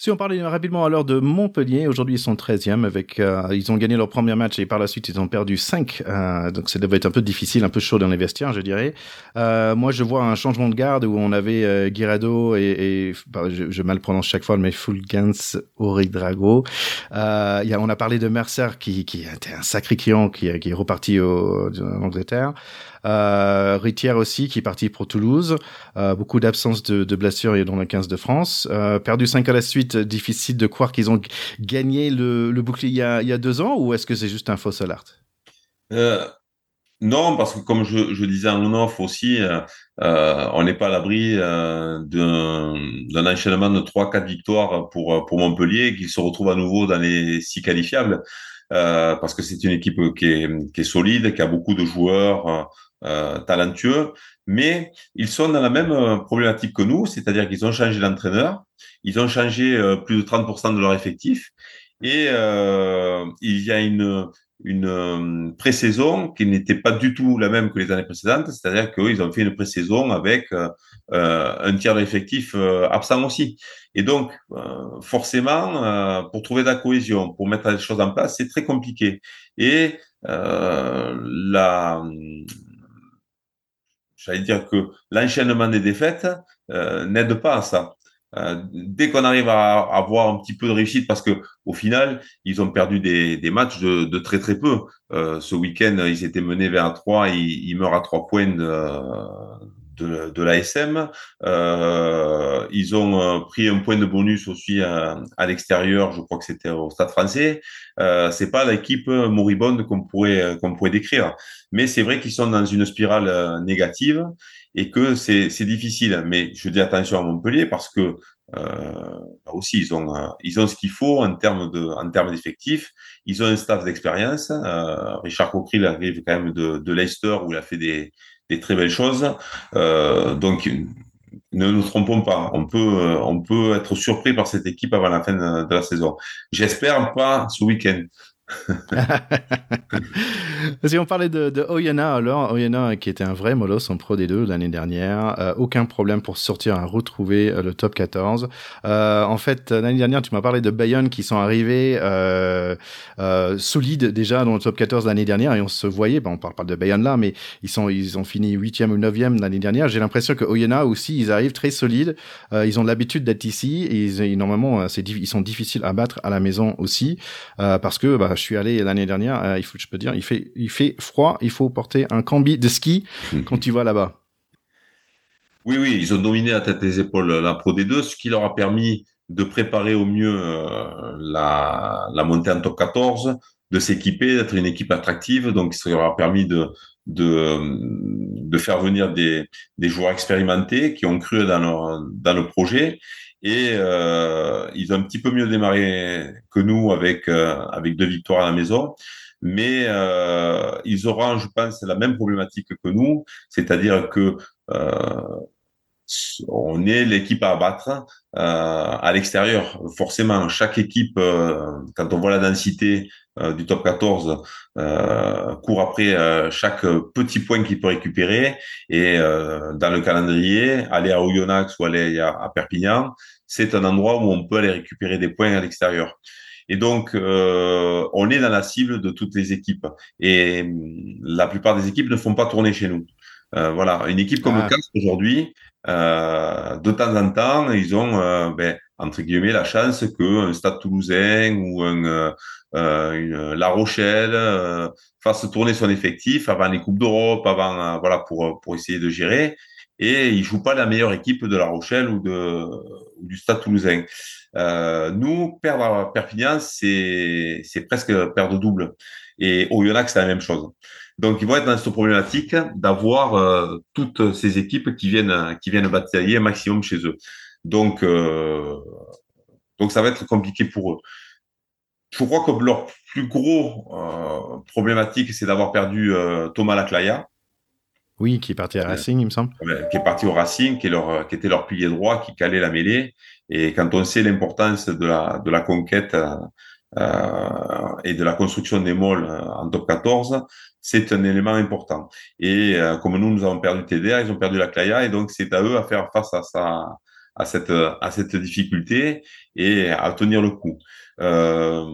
Speaker 1: Si on parlait rapidement alors de Montpellier, aujourd'hui ils sont 13e avec, euh, ils ont gagné leur premier match et par la suite ils ont perdu 5, euh, donc ça devait être un peu difficile, un peu chaud dans les vestiaires, je dirais. Euh, moi je vois un changement de garde où on avait euh, Guirado et, et bah, je, je, mal prononce chaque fois, mais Fulgans Oridrago. Euh, y a, on a parlé de Mercer qui, qui était un sacré client qui, qui est reparti au, en Angleterre. Euh, Ritière aussi, qui est parti pour Toulouse. Euh, beaucoup d'absence de, de blessures dans le 15 de France. Euh, perdu 5 à la suite, difficile de croire qu'ils ont gagné le, le bouclier il y, a, deux ans ou est-ce que c'est juste un faux alerte
Speaker 2: euh, Non, parce que comme je, je disais en off aussi, euh, on n'est pas à l'abri euh, d'un enchaînement de 3-4 victoires pour, pour Montpellier qui se retrouve à nouveau dans les six qualifiables. parce que c'est une équipe qui est solide, qui a beaucoup de joueurs euh, talentueux, mais ils sont dans la même euh, problématique que nous, c'est-à-dire qu'ils ont changé d'entraîneur, ils ont changé euh, plus de 30% de leur effectif, et euh, il y a une, une pré-saison qui n'était pas du tout la même que les années précédentes, c'est-à-dire qu'ils ont fait une pré-saison avec euh, un tiers de l'effectif euh, absent aussi. Et donc, euh, forcément, pour trouver de la cohésion, pour mettre les choses en place, c'est très compliqué. Et la, j'allais dire que l'enchaînement des défaites euh, n'aide pas à ça. Euh, dès qu'on arrive à, avoir un petit peu de réussite, parce que au final, ils ont perdu des, des matchs de, de, très très peu. Euh, ce week-end, ils étaient menés vers 3, ils, ils meurent à 3 points de, l'ASM. Euh, ils ont euh, pris un point de bonus aussi à, l'extérieur, je crois que c'était au Stade français. Euh, c'est pas l'équipe moribonde qu'on pourrait pourrait décrire, mais c'est vrai qu'ils sont dans une spirale euh, négative et que c'est difficile. Mais je dis attention à Montpellier parce que aussi ils ont ils ont ce qu'il faut en termes de en termes d'effectifs. Ils ont un staff d'expérience. Richard Coquerel arrive quand même de, de Leicester où il a fait des très belles choses. Euh, donc, ne nous trompons pas, on peut, on peut être surpris par cette équipe avant la fin de la saison. J'espère pas ce week-end. [LAUGHS]
Speaker 1: si on parlait de, de alors Oyana qui était un vrai moloss en Pro D2 l'année dernière, euh, aucun problème pour sortir à retrouver euh, le top 14. Euh, en fait, l'année dernière, tu m'as parlé de Bayonne qui sont arrivés solides déjà dans le top 14 l'année dernière et on se voyait, ben, on parle pas de Bayonne là, mais ils sont ils ont fini 8e ou 9e l'année dernière. J'ai l'impression que Oyana aussi, ils arrivent très solides. Ils ont l'habitude d'être ici et ils, normalement, ils sont difficiles à battre à la maison aussi parce que bah, je suis allé l'année dernière, euh, il faut, je peux dire, il fait, il fait froid, il faut porter un cambi de ski [LAUGHS] quand tu vas là-bas.
Speaker 2: Oui, oui, ils ont dominé à tête des épaules la Pro D2, ce qui leur a permis de préparer au mieux euh, la, la montée en top 14, de s'équiper, d'être une équipe attractive. Donc, ça leur a permis de, de, de faire venir des, des joueurs expérimentés qui ont cru dans, leur, dans le projet et euh, ils ont un petit peu mieux démarré que nous avec euh, avec deux victoires à la maison. Mais euh, ils auront, je pense, la même problématique que nous, c'est-à-dire que euh, on est l'équipe à abattre euh, à l'extérieur. Forcément, chaque équipe, euh, quand on voit la densité du top 14, euh, court après chaque petit point qu'il peut récupérer. Et dans le calendrier, aller à Oyonnax ou aller à, Perpignan, c'est un endroit où on peut aller récupérer des points à l'extérieur. Et donc, euh, on est dans la cible de toutes les équipes. Et la plupart des équipes ne font pas tourner chez nous. Euh, voilà, une équipe comme ah. Aujourd'hui, euh, de temps en temps, ils ont, euh, ben, entre guillemets, la chance qu'un Stade Toulousain ou un, euh, une, La Rochelle euh, fasse tourner son effectif avant les coupes d'Europe, avant, voilà, pour pour essayer de gérer. Et ils jouent pas la meilleure équipe de La Rochelle ou de ou du Stade Toulousain. nous, perdre à Perpignan, c'est c'est presque perdre double. Et au Yonax, c'est la même chose. Donc, ils vont être dans cette problématique d'avoir euh, toutes ces équipes qui viennent, qui viennent batailler un maximum chez eux. Donc, euh, donc, ça va être compliqué pour eux. Je crois que leur plus gros euh, problématique, c'est d'avoir perdu euh, Thomas Laclaya.
Speaker 1: Oui, qui est parti à Racing, il me semble.
Speaker 2: Qui est parti au Racing, qui, est leur, qui était leur pilier droit, qui calait la mêlée. Et quand on sait l'importance de la, de la conquête euh, et de la construction des malls euh, en top 14, c'est un élément important. Et euh, comme nous, nous avons perdu TDR, ils ont perdu la Claya, et donc c'est à eux à faire face à sa, à cette à cette difficulté et à tenir le coup. Euh,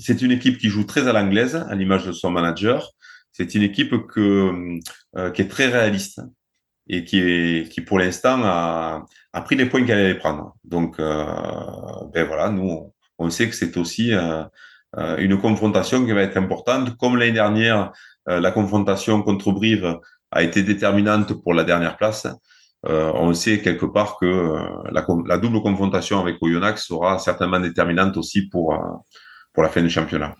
Speaker 2: c'est une équipe qui joue très à l'anglaise, à l'image de son manager. C'est une équipe euh, qui est très réaliste et qui, pour l'instant a, pris les points qu'elle allait prendre. Donc, euh, ben voilà, nous, on sait que c'est aussi une confrontation qui va être importante. Comme l'année dernière, la confrontation contre Brive a été déterminante pour la dernière place. On sait quelque part que la, la, double confrontation avec Oyonnax sera certainement déterminante aussi pour, pour la fin du championnat.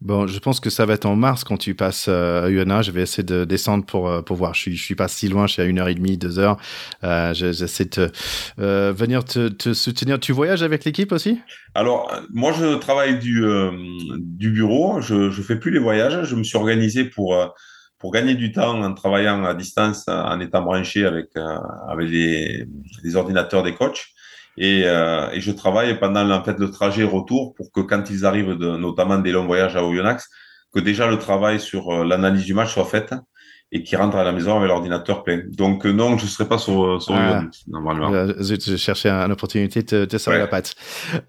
Speaker 1: Bon, je pense que ça va être en mars quand tu passes euh, à UNA. Je vais essayer de descendre pour, euh, pour voir. Je suis, je suis pas si loin, je suis à une heure et demie, deux heures. Euh, J'essaie de euh, venir te, te, soutenir. Tu voyages avec l'équipe aussi?
Speaker 2: Alors, moi, je travaille du, euh, du bureau. Je je fais plus les voyages. Je me suis organisé pour, pour gagner du temps en travaillant à distance, en étant branché avec, avec les, les ordinateurs des coachs. Et, euh, et, je travaille pendant en fait le trajet retour pour que quand ils arrivent, de, notamment des longs voyages à Oyonnax, que déjà le travail sur euh, l'analyse du match soit fait et qui rentre à la maison avec l'ordinateur plein. Donc euh, non, je ne serai pas sur, sur ah, normalement.
Speaker 1: Euh, je cherchais une opportunité de te serrer la patte.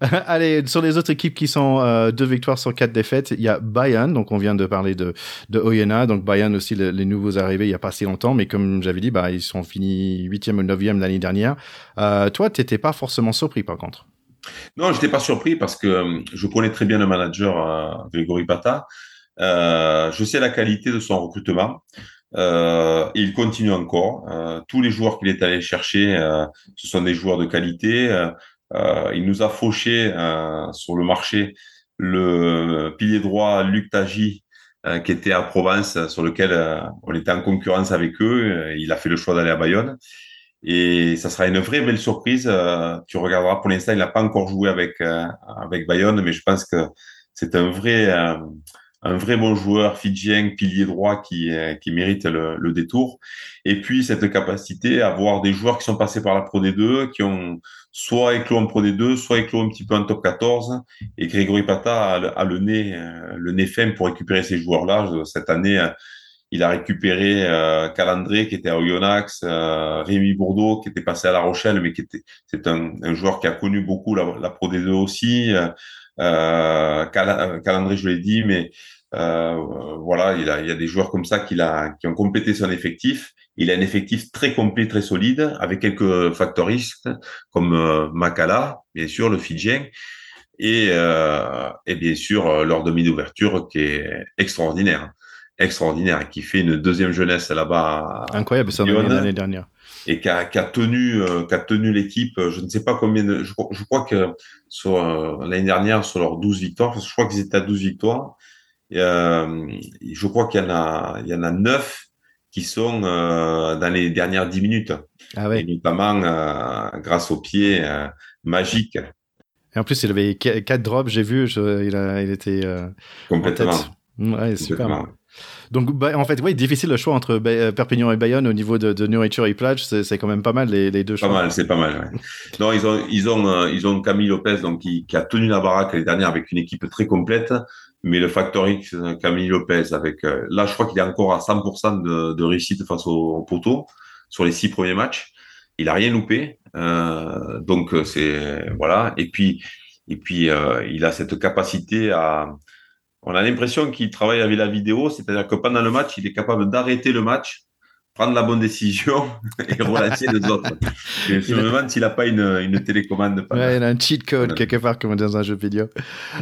Speaker 1: [LAUGHS] Allez, sur les autres équipes qui sont euh, deux victoires sur quatre défaites, il y a Bayern, donc on vient de parler de, de Oyena, donc Bayern aussi les nouveaux arrivés il n'y a pas si longtemps, mais comme j'avais dit, bah, ils sont finis huitième ou neuvième l'année dernière. Euh, toi, tu n'étais pas forcément surpris par contre
Speaker 2: non, je n'étais pas surpris parce que je connais très bien le manager euh, Grégory Pata. Euh, je sais la qualité de son recrutement. Euh, il continue encore. Euh, tous les joueurs qu'il est allé chercher, euh, ce sont des joueurs de qualité. Euh, il nous a fauché sur le marché le pilier droit Luc Tagy, qui était à Provence, sur lequel on était en concurrence avec eux. Il a fait le choix d'aller à Bayonne. Et ça sera une vraie belle surprise. tu regarderas, pour l'instant, il n'a pas encore joué avec, avec Bayonne, mais je pense que c'est un vrai un vrai bon joueur fidjien, pilier droit qui, euh, qui mérite le, le, détour. Et puis cette capacité à avoir des joueurs qui sont passés par la Pro D2, qui ont soit éclos en Pro D2, soit éclos un petit peu en top 14. Et Grégory Pata a, le nez, euh, le nez fin pour récupérer ces joueurs-là. Cette année, euh, il a récupéré euh, Calandré qui était à Oyonnax, euh, Rémi Bourdeau qui était passé à La Rochelle, mais qui était c'est un, un, joueur qui a connu beaucoup la, Pro D2 aussi. Calandré, je l'ai dit, mais euh, voilà, il, a, il y a des joueurs comme ça qui, a, qui ont complété son effectif. Il a un effectif très complet, très solide, avec quelques factoristes comme euh, Makala, bien sûr, le Fidjien, et, euh, et bien sûr euh, leur demi d'ouverture qui est extraordinaire, extraordinaire, qui fait une deuxième jeunesse là-bas.
Speaker 1: Incroyable, ça l'année dernière.
Speaker 2: Et qui a, qui a tenu, euh, qui a tenu l'équipe. Je ne sais pas combien. De, je, je crois que sur l'année dernière, sur leurs 12 victoires, je crois qu'ils étaient à 12 victoires. Euh, je crois qu'il y en a, il y en a neuf qui sont euh, dans les dernières dix minutes.
Speaker 1: Ah ouais.
Speaker 2: notamment euh, grâce au pied euh, magique.
Speaker 1: Et en plus, il avait quatre drops, j'ai vu, je, il, a, il était euh,
Speaker 2: complètement.
Speaker 1: Ouais, super. Donc, bah, en fait, oui, difficile le choix entre euh, Perpignan et Bayonne au niveau de, de nourriture et plage. C'est quand même pas mal les, les deux choix.
Speaker 2: Pas mal, c'est pas mal. Ouais. non, ils ont, ils ont, euh, ils ont Camille Lopez, donc qui, qui, a tenu la baraque l'année dernière avec une équipe très complète. Mais le facteur X, Camille Lopez, avec euh, là, je crois qu'il est encore à 100% de, de, réussite face au, au, poteau sur les six premiers matchs. Il a rien loupé, euh, donc c'est voilà. Et puis, et puis, il a cette capacité à on a l'impression qu'il travaille avec la vidéo, c'est-à-dire que pendant le match, il est capable d'arrêter le match prendre la bonne décision [LAUGHS] et relancer les autres. Je me demande s'il n'a pas une, une télécommande.
Speaker 1: Ouais, il a un cheat code quelque part comme dans un jeu vidéo.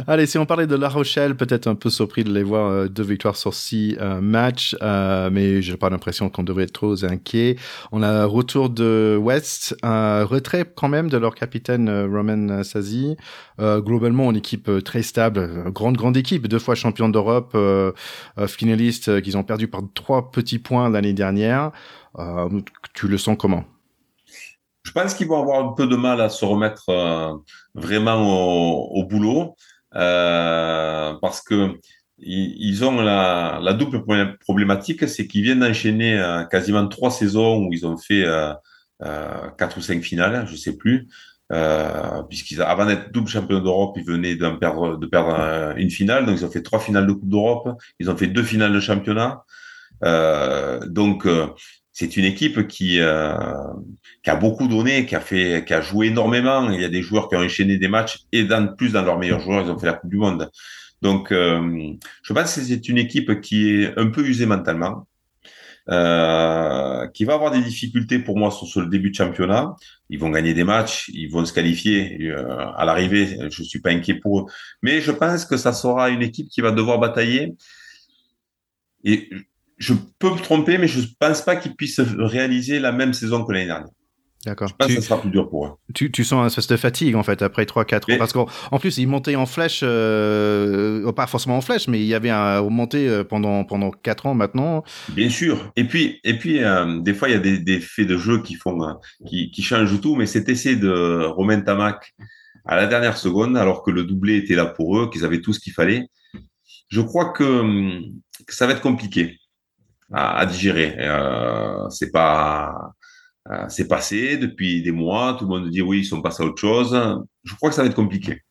Speaker 1: Allez, si on parlait de La Rochelle, peut-être un peu surpris de les voir euh, deux victoires sur six euh, matchs, euh, mais j'ai pas l'impression qu'on devrait être trop inquiet. On a retour de West, un retrait quand même de leur capitaine euh, Roman Sazi. Globalement, une équipe très stable, grande grande équipe, deux fois champion d'Europe, finaliste qu'ils ont perdu par trois petits points l'année dernière. Euh, tu le sens comment?
Speaker 2: Je pense qu'ils vont avoir un peu de mal à se remettre euh, vraiment au, boulot euh, parce que ils, ont la, double problématique, c'est qu'ils viennent d'enchaîner quasiment trois saisons où ils ont fait quatre ou cinq finales, je sais plus. Puisqu'ils avant d'être double champion d'Europe, ils venaient perdre, de perdre une finale, donc ils ont fait trois finales de Coupe d'Europe, ils ont fait deux finales de championnat. Euh, donc c'est une équipe qui, euh, a beaucoup donné, qui a joué énormément. Il y a des joueurs qui ont enchaîné des matchs et dans, plus dans leurs meilleurs joueurs, ils ont fait la Coupe du Monde. Donc, euh, je pense que c'est une équipe qui est un peu usée mentalement, euh, qui va avoir des difficultés pour moi sur, le début de championnat. Ils vont gagner des matchs, ils vont se qualifier euh, à l'arrivée. Je suis pas inquiet pour eux, mais je pense que ça sera une équipe qui va devoir batailler. Et je peux me tromper, mais je pense pas qu'ils puissent réaliser la même saison que l'année dernière.
Speaker 1: D'accord.
Speaker 2: Je pense que ça sera plus dur pour eux.
Speaker 1: Tu, tu sens un espèce de fatigue en fait après 3-4 ans. Parce qu'en en plus, ils montaient en flèche, euh, pas forcément en flèche, mais il y avait un monté euh, pendant, pendant 4 ans maintenant.
Speaker 2: Bien sûr. Et puis, et puis euh, des fois, il y a des, des, faits de jeu qui, font, qui, qui changent tout, mais cet essai de Romain Tamac à la dernière seconde, alors que le doublé était là pour eux, qu'ils avaient tout ce qu'il fallait, je crois que, que, ça va être compliqué à, digérer. Euh, c'est pas euh, c'est passé depuis des mois. Tout le monde dit oui, ils sont passés à autre chose. Je crois que ça va être compliqué.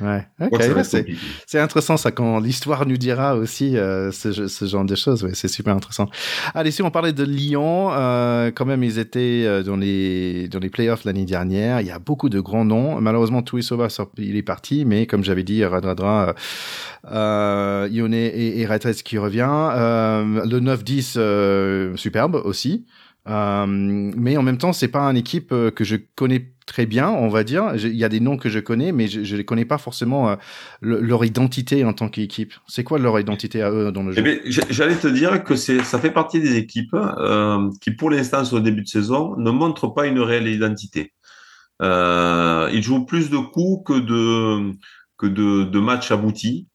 Speaker 1: Ouais, okay, ouais, c'est intéressant ça quand l'histoire nous dira aussi euh, ce, ce, genre de choses. Ouais, c'est super intéressant. Allez, si on parlait de Lyon, euh, quand même ils étaient euh, dans les dans les playoffs l'année dernière. Il y a beaucoup de grands noms. Malheureusement, Tuisova il est parti, mais comme j'avais dit, Radradra, euh, Ione et, et qui revient. Euh, le 9-10 euh, superbe aussi. Euh, mais en même temps, c'est pas une équipe euh, que je connais très bien, on va dire. Il y a des noms que je connais, mais je ne connais pas forcément euh, le, leur identité en tant qu'équipe. C'est quoi leur identité à eux dans le jeu?
Speaker 2: eh J'allais te dire que ça fait partie des équipes euh, qui, pour l'instant, sur le début de saison, ne montrent pas une réelle identité. Euh, ils jouent plus de coups que de, que de, de matchs aboutis.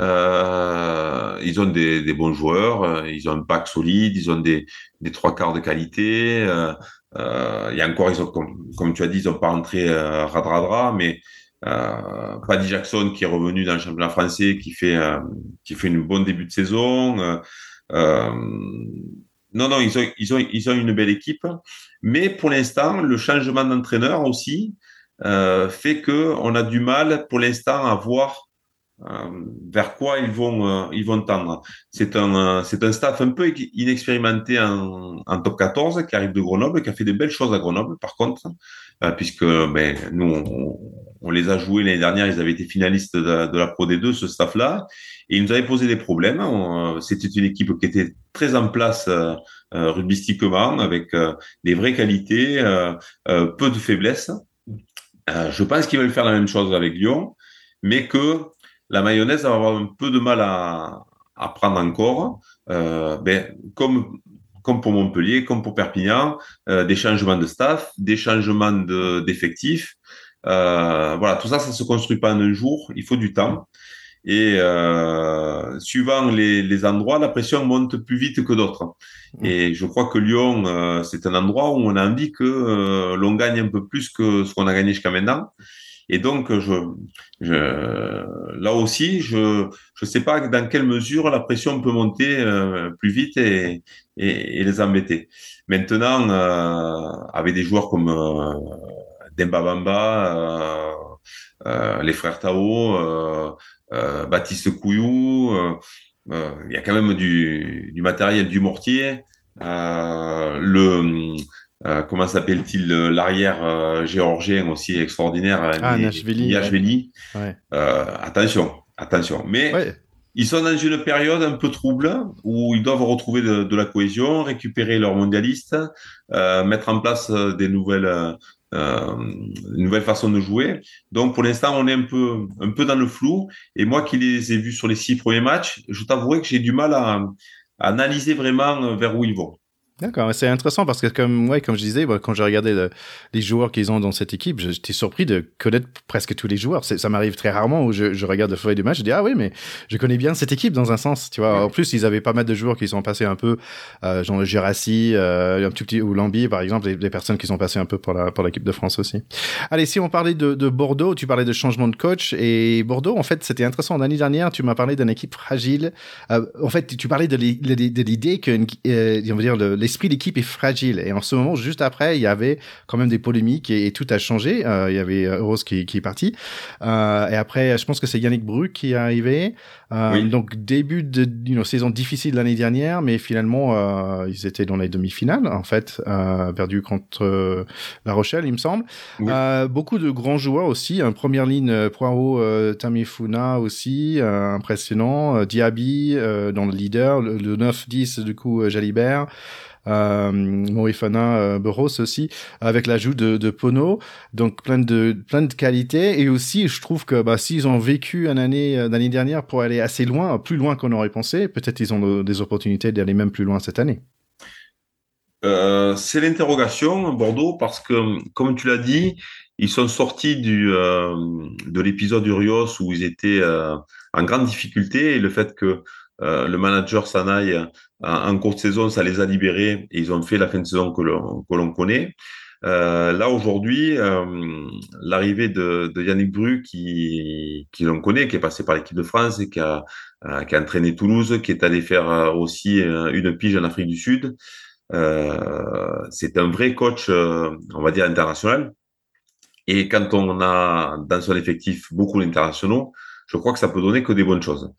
Speaker 2: Euh, ils ont des, des, bons joueurs, euh, ils ont un pack solide, ils ont des, des trois quarts de qualité. Euh, euh, a encore, ils ont, comme, comme, tu as dit, ils ont pas entré euh, Radradra, mais euh, Paddy Jackson qui est revenu dans le championnat français, qui fait qui fait une bonne début de saison. non, non, ils ont, ils ont ils ont une belle équipe, mais pour l'instant, le changement d'entraîneur aussi fait que on a du mal pour l'instant à voir euh, vers quoi ils vont euh, ils vont tendre. C'est un euh, c'est un staff un peu inexpérimenté en, en, top 14 qui arrive de Grenoble, qui a fait de belles choses à Grenoble par contre, puisque ben nous on, les a joués l'année dernière, ils avaient été finalistes de, de la Pro D2 ce staff là et ils nous avaient posé des problèmes. C'était une équipe qui était très en place euh, rugbystiquement avec des vraies qualités, peu de faiblesses. je pense qu'ils veulent faire la même chose avec Lyon, mais que la mayonnaise va avoir un peu de mal à, à prendre encore. Euh, ben, comme, comme pour Montpellier, comme pour Perpignan, euh, des changements de staff, des changements d'effectifs. euh, voilà, tout ça, ça se construit pas en un jour. Il faut du temps. Et euh, suivant les, les, endroits, la pression monte plus vite que d'autres. Mmh. Et je crois que Lyon, euh, c'est un endroit où on a envie que euh, l'on gagne un peu plus que ce qu'on a gagné jusqu'à maintenant. Et donc, je, là aussi, je ne sais pas dans quelle mesure la pression peut monter euh, plus vite et, les embêter. Maintenant, euh, avec des joueurs comme euh, Demba Bamba, euh, les frères Tao, Baptiste Couillou, il y a quand même du, du matériel, du mortier. le euh, comment s'appelle-t-il l'arrière euh, géorgien aussi extraordinaire euh,
Speaker 1: ah, Nashvili,
Speaker 2: ouais. euh, attention attention. Mais ouais. ils sont dans une période un peu trouble où ils doivent retrouver de, de la cohésion récupérer leurs mondialistes euh, mettre en place des nouvelles une nouvelle façon de jouer. Donc pour l'instant on est un peu un peu dans le flou. Et moi qui les ai vus sur les six premiers matchs je t'avouerai que j'ai du mal à, à analyser vraiment vers où ils vont
Speaker 1: D'accord, c'est intéressant parce que comme ouais, comme je disais, quand j'ai regardé le, les joueurs qu'ils ont dans cette équipe, j'étais surpris de connaître presque tous les joueurs. Ça m'arrive très rarement où je, je regarde le feuille du match, je dis ah oui, mais je connais bien cette équipe dans un sens, tu vois. En plus, ils avaient pas mal de joueurs qui sont passés un peu, euh, genre le Jurassic, euh, un tout petit ou Lambi par exemple, des, des, personnes qui sont passées un peu pour la pour l'équipe de France aussi. Allez, si on parlait de, de, Bordeaux, tu parlais de changement de coach et Bordeaux, en fait, c'était intéressant. L'année dernière, tu m'as parlé d'une équipe fragile. Euh, en fait, tu parlais de l'idée que, euh, on va dire, l'esprit d'équipe est fragile. Et en ce moment, juste après, il y avait quand même des polémiques et, tout a changé. Euh, il y avait Rose qui, qui est parti. Euh, et après, je pense que c'est Yannick Bru qui est arrivé. Donc début de saison difficile l'année dernière, mais finalement ils étaient dans les demi-finales en fait, perdu contre La Rochelle, il me semble. beaucoup de grands joueurs aussi. Un première ligne Poirot, Tamifuna aussi, impressionnant. Diaby dans le leader, le, le 9-10 du coup Jalibert euh, Morifana euh, Boros aussi, avec l'ajout de, de, Pono. Donc plein de plein de qualités et aussi je trouve que bah, s'ils ont vécu une année euh, l'année dernière pour aller assez loin, plus loin qu'on aurait pensé, peut-être ils ont des opportunités d'aller même plus loin cette année.
Speaker 2: Euh, c'est l'interrogation Bordeaux parce que comme tu l'as dit, ils sont sortis du euh, de l'épisode Urios où ils étaient euh, en grande difficulté et le fait que le manager s'en aille en, courte saison, ça les a libérés et ils ont fait la fin de saison que l'on connaît. Euh, là aujourd'hui, euh, l'arrivée de, de, Yannick Bru, qui, qui l'on connaît, qui est passé par l'équipe de France et qui a, qui a entraîné Toulouse, qui est allé faire aussi une pige en Afrique du Sud, c'est un vrai coach, on va dire international. Et quand on a dans son effectif beaucoup d'internationaux, je crois que ça peut donner que des bonnes choses.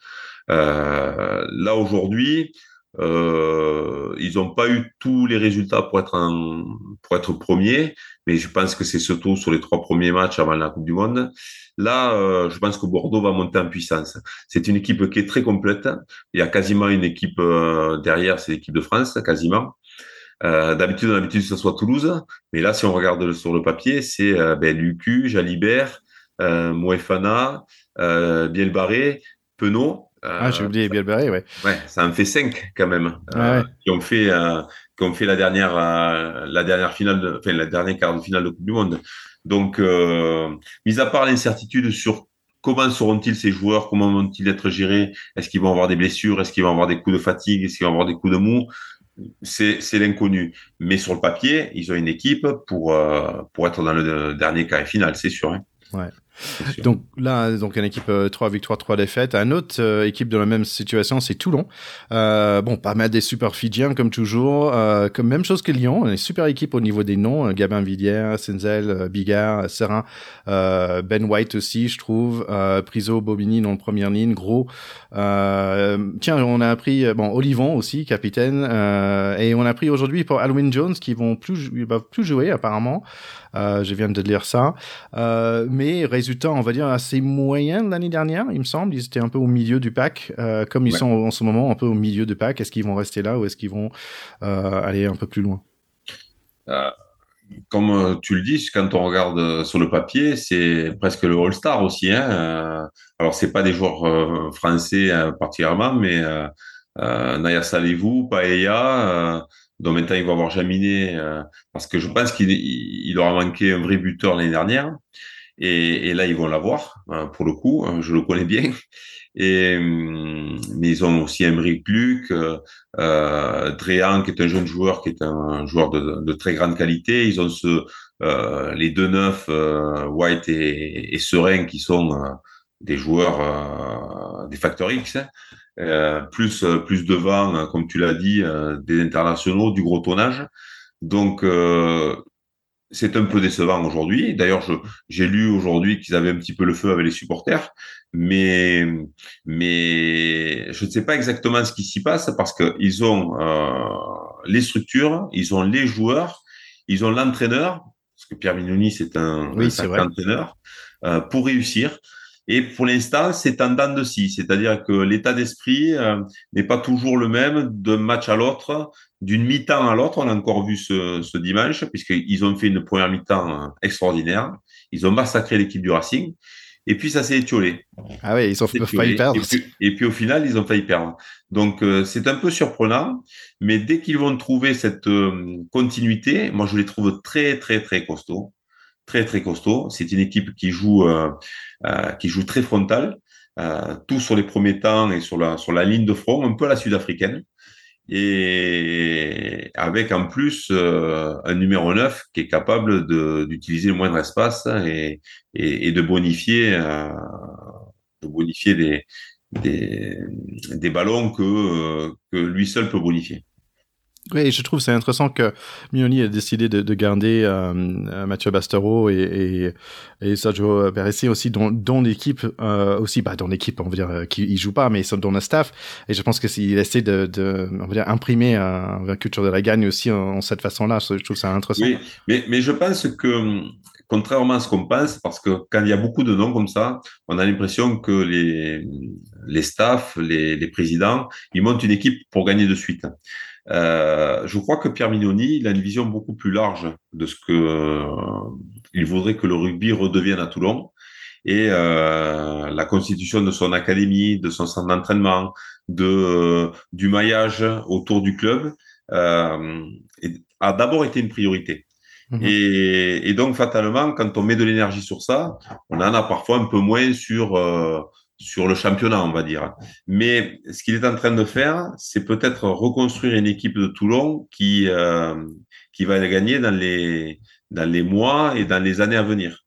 Speaker 2: Euh, là aujourd'hui, euh, ils n'ont pas eu tous les résultats pour être en, pour être premiers, mais je pense que c'est surtout sur les trois premiers matchs avant la Coupe du Monde. Là, euh, je pense que Bordeaux va monter en puissance. C'est une équipe qui est très complète. Il y a quasiment une équipe euh, derrière, c'est l'équipe de France, quasiment. Euh, d'habitude, d'habitude, ce soit Toulouse, mais là, si on regarde sur le papier, c'est euh, ben, Lucu, Jalibert, euh, Moefana, euh, Bielbarré, Penaud.
Speaker 1: Ah, j'ai oublié Bielbarré, ouais.
Speaker 2: Ouais, ça en fait cinq quand même.
Speaker 1: Ah
Speaker 2: qui ont fait, qui ont fait la dernière, la dernière finale, de, enfin la dernière quart de finale de Coupe du Monde. Donc, mis à part l'incertitude sur comment seront-ils ces joueurs Comment vont-ils être gérés Est-ce qu'ils vont avoir des blessures Est-ce qu'ils vont avoir des coups de fatigue Est-ce qu'ils vont avoir des coups de mou c'est l'inconnu. Mais sur le papier, ils ont une équipe pour, euh, pour être dans le dernier carré final, c'est sûr. Hein.
Speaker 1: Ouais. Donc là, donc une équipe 3 euh, victoires, 3 défaites. Un autre euh, équipe de la même situation, c'est Toulon. Euh, bon, pas mal des super Fidjiens comme toujours. Euh, comme même chose que Lyon, une super équipe au niveau des noms. Gabin Villiers, Senzel, Bigard, Serin, Ben White aussi, je trouve. Priso, Bobigny dans la première ligne, gros. tiens, on a appris bon Olivon aussi, capitaine, et on a appris aujourd'hui pour Alwyn Jones qui vont plus, va plus jouer apparemment. Je viens de lire ça, mais résultats, on va dire, assez moyens l'année dernière, il me semble. Ils étaient un peu au milieu du pack. Euh, comme ils sont en ce moment un peu au milieu du pack, est-ce qu'ils vont rester là ou est-ce qu'ils vont euh, aller un peu plus loin?
Speaker 2: Euh, Comme tu le dis, quand on regarde sur le papier, c'est presque le All-Star aussi. Hein alors, c'est pas des joueurs français particulièrement, mais Naya Salivou, Paella dont maintenant ils vont avoir Jaminé, parce que je pense qu'il il aura manqué un vrai buteur l'année dernière. Et, là, ils vont l'avoir, hein, pour le coup, hein, je le connais bien. Et, hum, mais ils ont aussi Emmerich Luc, euh, euh, qui est un jeune joueur, qui est un joueur de, très grande qualité. Ils ont ce, euh, les deux neufs, euh, White et, et Serein, qui sont euh, des joueurs euh, des Factor X. plus plus devant, comme tu l'as dit, des internationaux, du gros tonnage. Donc c'est un peu décevant aujourd'hui. D'ailleurs, j'ai lu aujourd'hui qu'ils avaient un petit peu le feu avec les supporters, mais mais je ne sais pas exactement ce qui s'y passe parce qu'ils ont euh, les structures, ils ont les joueurs, ils ont l'entraîneur parce que Pierre Mignoni c'est un,
Speaker 1: oui,
Speaker 2: entraîneur euh, pour réussir. Et pour l'instant, c'est en dents de scie, c'est-à-dire que l'état d'esprit euh, n'est pas toujours le même d'un match à l'autre, d'une mi-temps à l'autre. On a encore vu ce, ce dimanche, puisqu'ils ont fait une première mi-temps euh, extraordinaire. Ils ont massacré l'équipe du Racing. Et puis ça s'est étiolé.
Speaker 1: Ah oui, ils ont failli perdre.
Speaker 2: Et puis, au final, ils ont failli perdre. Donc euh, c'est un peu surprenant, mais dès qu'ils vont trouver cette continuité, moi je les trouve très très très costauds très très costaud. C'est une équipe qui joue euh, euh, qui joue très frontal, euh, tout sur les premiers temps et sur la sur la ligne de front, un peu à la sud-africaine. Et avec en plus un numéro 9 qui est capable d'utiliser le moindre espace et, et, et de bonifier de bonifier des, des, des ballons que, que lui seul peut bonifier.
Speaker 1: Oui, je trouve c'est intéressant que Mioni a décidé de, de garder euh, Mathieu Bastero et, et, et Sergio Beressi aussi dans, l'équipe, euh, aussi bah, dans l'équipe, on va dire, qui il joue pas, mais ils dans le staff. Et je pense que s'il essaie de, de, une culture de la gagne aussi en, cette façon-là, je trouve ça intéressant.
Speaker 2: Oui, mais, je pense que contrairement à ce qu'on pense, parce que quand il y a beaucoup de noms comme ça, on a l'impression que les, staffs, les présidents, ils montent une équipe pour gagner de suite. Euh, je crois que Pierre Mignoni, il a une vision beaucoup plus large de ce que euh, il voudrait que le rugby redevienne à Toulon et euh, la constitution de son académie, de son centre d'entraînement, de euh, du maillage autour du club euh, a d'abord été une priorité. Mmh et, et, donc fatalement, quand on met de l'énergie sur ça, on en a parfois un peu moins sur euh, sur le championnat, on va dire. Mais ce qu'il est en train de faire, c'est peut-être reconstruire une équipe de Toulon qui, euh, qui va gagner dans les, dans les mois et dans les années à venir.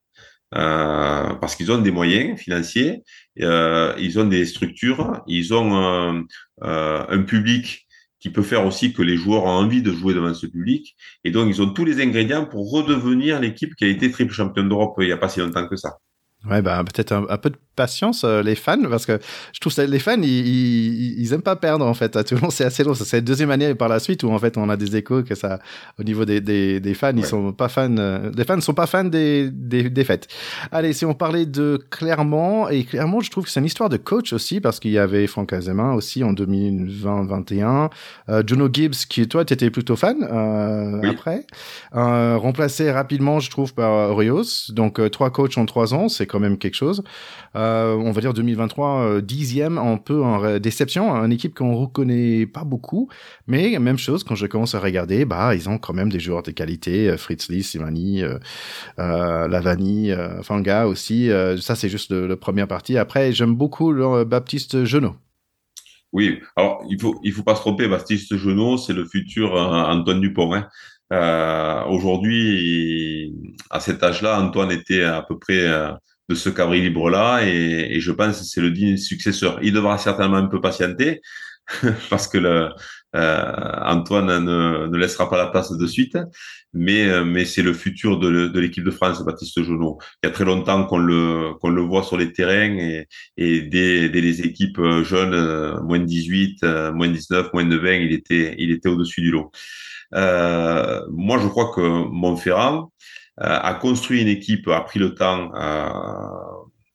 Speaker 2: Euh, parce qu'ils ont des moyens financiers, euh, ils ont des structures, ils ont un, un public qui peut faire aussi que les joueurs ont envie de jouer devant ce public. Et donc, ils ont tous les ingrédients pour redevenir l'équipe qui a été triple championne d'Europe il n'y a pas si longtemps que ça.
Speaker 1: Ouais, bah, peut-être un, peu de patience, euh, les fans, parce que je trouve que les fans, ils, ils, aiment pas perdre, en fait. À Toulon, c'est assez long. C'est la deuxième année par la suite où, en fait, on a des échos que ça, au niveau des, des, des fans, ils sont pas fans, euh, les fans sont pas fans des, des, des, fêtes. Allez, si on parlait de Clermont, et Clermont, je trouve que c'est une histoire de coach aussi, parce qu'il y avait Franck Azema aussi en 2020-21, euh, Juno Gibbs, qui, toi, tu étais plutôt fan, euh, après, euh, remplacé rapidement, je trouve, par Rios. Donc, trois coachs en trois ans, c'est quand même quelque chose. Euh, on va dire 2023, euh, dixième, un peu en déception, une équipe qu'on reconnaît pas beaucoup, mais même chose, quand je commence à regarder, bah, ils ont quand même des joueurs de qualité, euh, Fritz Lee, Simani, euh, euh, Lavani, euh, Fanga aussi, ça c'est juste le, première partie. Après, j'aime beaucoup Baptiste Genot.
Speaker 2: Oui, alors il faut il faut pas se tromper, Baptiste Genot, c'est le futur Antoine Dupont. Hein. Euh, Aujourd'hui, à cet âge-là, Antoine était à peu près de ce cabri libre-là et, et, je pense que c'est le digne successeur. Il devra certainement un peu patienter [LAUGHS] parce que le, euh, Antoine ne, ne, laissera pas la place de suite, mais, euh, mais c'est le futur de, de l'équipe de France, Baptiste Jonot. Il y a très longtemps qu'on le, qu'on le voit sur les terrains et, et dès, dès les équipes jeunes, euh, moins de 18, euh, moins de 19, moins de 20, il était, il était au-dessus du lot. Euh, moi, je crois que Montferrand, euh, a construit une équipe, a pris le temps euh,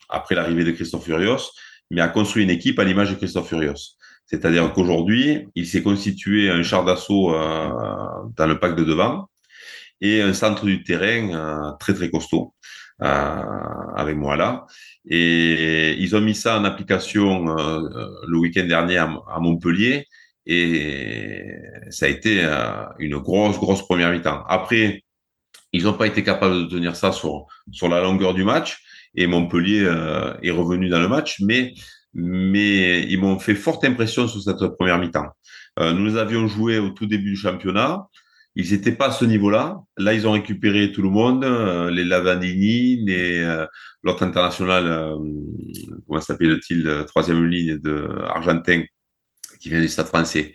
Speaker 2: après l'arrivée de Christophe Furios, mais a construit une équipe à l'image de Christophe Furios. C'est-à-dire qu'aujourd'hui, il s'est constitué un char d'assaut euh, dans le pack de devant et un centre du terrain très très costaud avec moi là. Et ils ont mis ça en application le week-end dernier à, Montpellier et ça a été une grosse grosse première mi-temps. Après, ils n'ont pas été capables de tenir ça sur, sur la longueur du match et Montpellier euh, est revenu dans le match, mais, mais ils m'ont fait forte impression sur cette première mi-temps. Euh, nous avions joué au tout début du championnat. Ils n'étaient pas à ce niveau-là. Là, ils ont récupéré tout le monde, euh, les Lavandini, les euh, l'autre international, euh, comment s'appelle-t-il, troisième ligne de Argentin qui vient du Stade Français.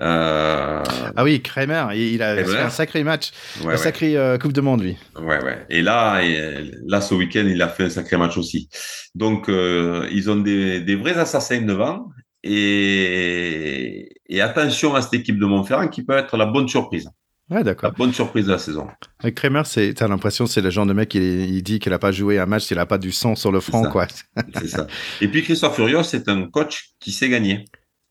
Speaker 1: Euh... Ah oui, Kramer, il a fait un sacré match, un sacré euh, Coupe de Monde, lui.
Speaker 2: Ouais, ouais. Et là, et, là, ce week-end, il a fait un sacré match aussi. Donc, euh, ils ont des, des, vrais assassins devant. Et, et, attention à cette équipe de Montferrand qui peut être la bonne surprise.
Speaker 1: Ouais, d'accord.
Speaker 2: La bonne surprise de la saison.
Speaker 1: Avec Kramer, c'est, t'as l'impression c'est le genre de mec qui il dit qu'il a pas joué un match s'il a pas du sang sur le front, quoi.
Speaker 2: c'est ça. Et puis Christophe Furios, c'est un coach qui sait gagner.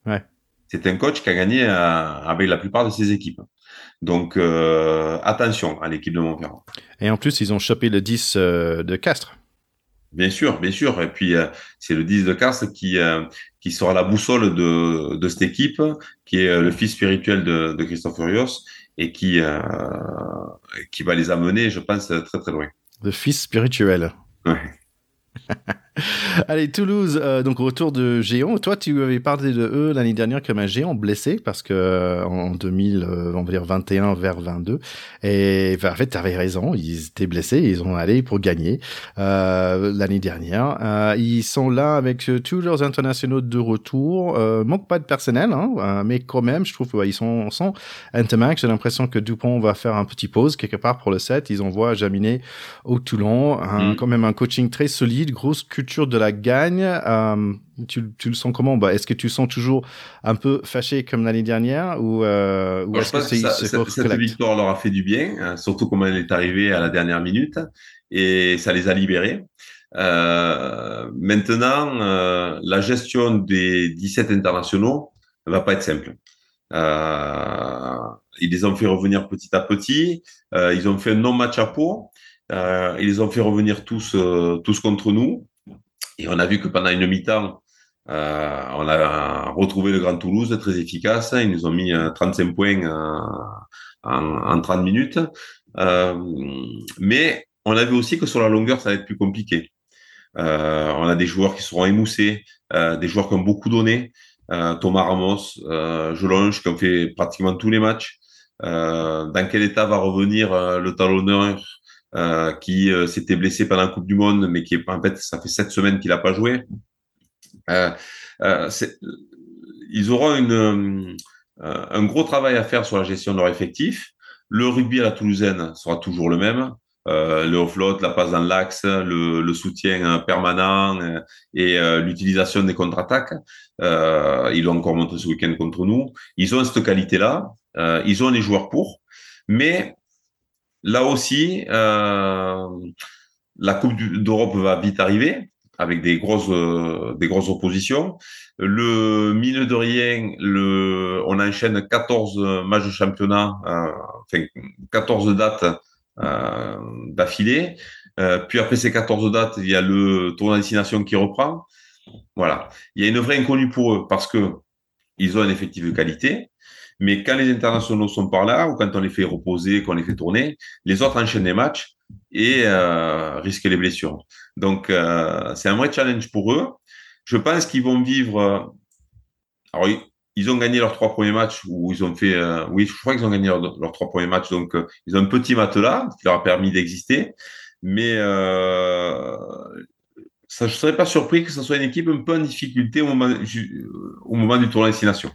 Speaker 1: Ouais
Speaker 2: c'est un coach qui a gagné euh, avec la plupart de ses équipes. Donc euh, attention à l'équipe de Montferrand.
Speaker 1: Et en plus, ils ont chopé le 10 euh, de Castres.
Speaker 2: Bien sûr, bien sûr. Et puis c'est le 10 de Castres qui qui sera la boussole de, de cette équipe, qui est le fils spirituel de, de Christophe Furios et qui qui va les amener, je pense, très très loin.
Speaker 1: Le fils spirituel.
Speaker 2: Ouais. [LAUGHS]
Speaker 1: Allez, Toulouse, euh, donc retour de géant. Toi, tu avais parlé de eux l'année dernière comme un géant blessé parce que euh, en 2000, euh, on va dire 21 vers 22. Et en fait, tu avais raison, ils étaient blessés, ils ont allé pour gagner l'année dernière. ils sont là avec tous leurs internationaux de retour. manque pas de personnel, hein, mais quand même, je trouve qu'ils sont, sont J'ai l'impression que Dupont va faire un petit pause quelque part pour le set. Ils envoient Jaminet au Toulon, un, mm. quand même un coaching très solide, grosse culture de la gagne. Euh, tu, tu, le sens comment? Bah, Est-ce que tu sens toujours un peu fâché comme l'année dernière ou, euh, ou est-ce que c'est
Speaker 2: cette victoire leur a fait du bien, hein, surtout comme elle est arrivée à la dernière minute et ça les a libérés. Euh, maintenant, la gestion des 17 internationaux ne va pas être simple. Ils les ont fait revenir petit à petit. Ils ont fait un non-match à. Euh, ils les ont fait revenir tous, tous contre nous. Et on a vu que pendant une mi-temps, euh, on a retrouvé le Grand Toulouse très efficace. Ils nous ont mis 35 points en, en 30 minutes. mais on a vu aussi que sur la longueur, ça va être plus compliqué. on a des joueurs qui seront émoussés, des joueurs qui ont beaucoup donné. Euh, Thomas Ramos, euh, Jolonge, qui ont fait pratiquement tous les matchs. Euh, dans quel état va revenir euh, le talonneur euh, qui s'était blessé pendant la Coupe du Monde, mais qui est en fait ça fait sept semaines qu'il n'a pas joué. ils auront une, un gros travail à faire sur la gestion de leur effectif. Le rugby à la Toulousaine sera toujours le même euh, le off-float, la passe dans l'axe, le, le, soutien euh, permanent euh, et euh, l'utilisation des contre-attaques. Euh, ils l'ont encore montré ce week-end contre nous. Ils ont cette qualité-là. ils ont les joueurs pour. Mais là aussi, la Coupe d'Europe va vite arriver avec des grosses, des grosses oppositions. Le milieu de rien, le, on enchaîne 14 matchs de championnat, enfin 14 dates euh, d'affilée. Euh, puis après ces 14 dates, il y a le tournoi destination qui reprend. Voilà. Il y a une vraie inconnue pour eux parce que ils ont un effectif de qualité. Mais quand les internationaux sont par là, ou quand on les fait reposer, qu'on les fait tourner, les autres enchaînent les matchs et euh, risquent les blessures. Donc, euh, c'est un vrai challenge pour eux. Je pense qu'ils vont vivre. Alors, ils ont gagné leurs trois premiers matchs où ils ont fait, euh, oui, je crois qu'ils ont gagné leurs, trois premiers matchs, donc euh, ils ont un petit matelas qui leur a permis d'exister. Mais euh, ça, je serais pas surpris que ce soit une équipe un peu en difficulté au moment, au moment du tournoi destination.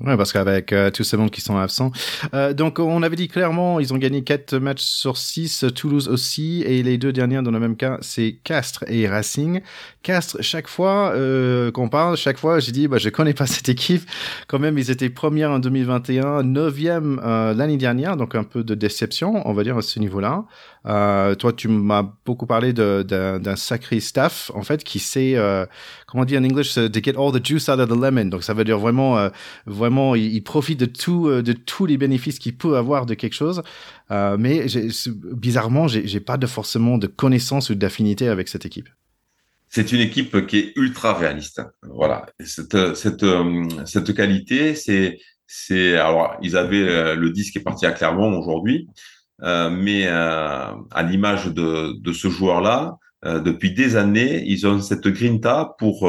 Speaker 1: Ouais, parce qu'avec euh, tous ces mondes qui sont absents. Euh, donc, on avait dit clairement, ils ont gagné 4 matchs sur 6, Toulouse aussi, et les deux dernières dans le même cas, c'est Castres et Racing. Castres, chaque fois euh, qu'on parle, chaque fois, j'ai dit, bah, je connais pas [LAUGHS] cette équipe. Quand même, ils étaient premiers en 2021, neuvième euh, l'année dernière, donc un peu de déception, on va dire, à ce niveau-là. Euh, toi, tu m'as beaucoup parlé d'un sacré staff, en fait, qui sait, euh, comment dire en anglais, to get all the juice out of the lemon. Donc, ça veut dire vraiment, euh, vraiment, il, profite de tout, de tous les bénéfices qu'il peut avoir de quelque chose. mais bizarrement, j'ai pas de forcément de connaissance ou d'affinité avec cette équipe.
Speaker 2: C'est une équipe qui est ultra réaliste. Voilà. Cette, cette, cette qualité, c'est, c'est, alors, ils avaient le disque qui est parti à Clermont aujourd'hui. Euh, mais euh, à l'image de, ce joueur-là, euh, depuis des années, ils ont cette grinta pour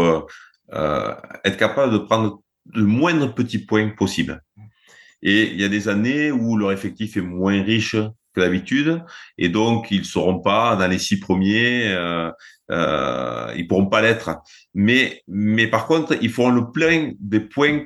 Speaker 2: être capable de prendre le moindre petit point possible. Et il y a des années où leur effectif est moins riche que d'habitude, et donc ils seront pas dans les six premiers, euh, euh, ils pourront pas l'être. Mais, mais par contre, ils feront le plein des points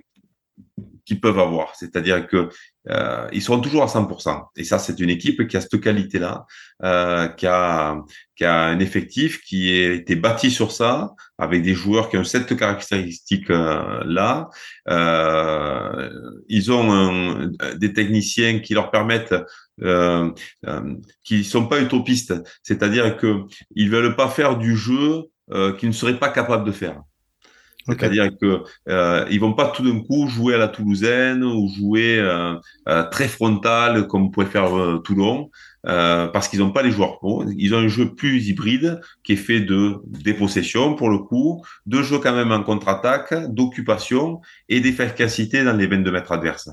Speaker 2: qu'ils peuvent avoir. C'est-à-dire que euh, ils seront toujours à 100%. Et ça, c'est une équipe qui a cette qualité-là, euh, qui, a, qui a un effectif qui a été bâti sur ça, avec des joueurs qui ont cette caractéristique-là. Euh, ils ont des techniciens qui leur permettent euh, euh, qui sont pas utopistes, c'est-à-dire que ils veulent pas faire du jeu euh, qu'ils ne seraient pas capables de faire. C'est-à-dire que euh, ils vont pas tout d'un coup jouer à la Toulousaine ou jouer euh, euh très frontal comme pouvait faire euh, Toulon, euh, parce qu'ils n'ont pas les joueurs pro. Ils ont un jeu plus hybride qui est fait de dépossession pour le coup, de jeu quand même en contre-attaque, d'occupation et d'efficacité dans les 22 mètres adverses.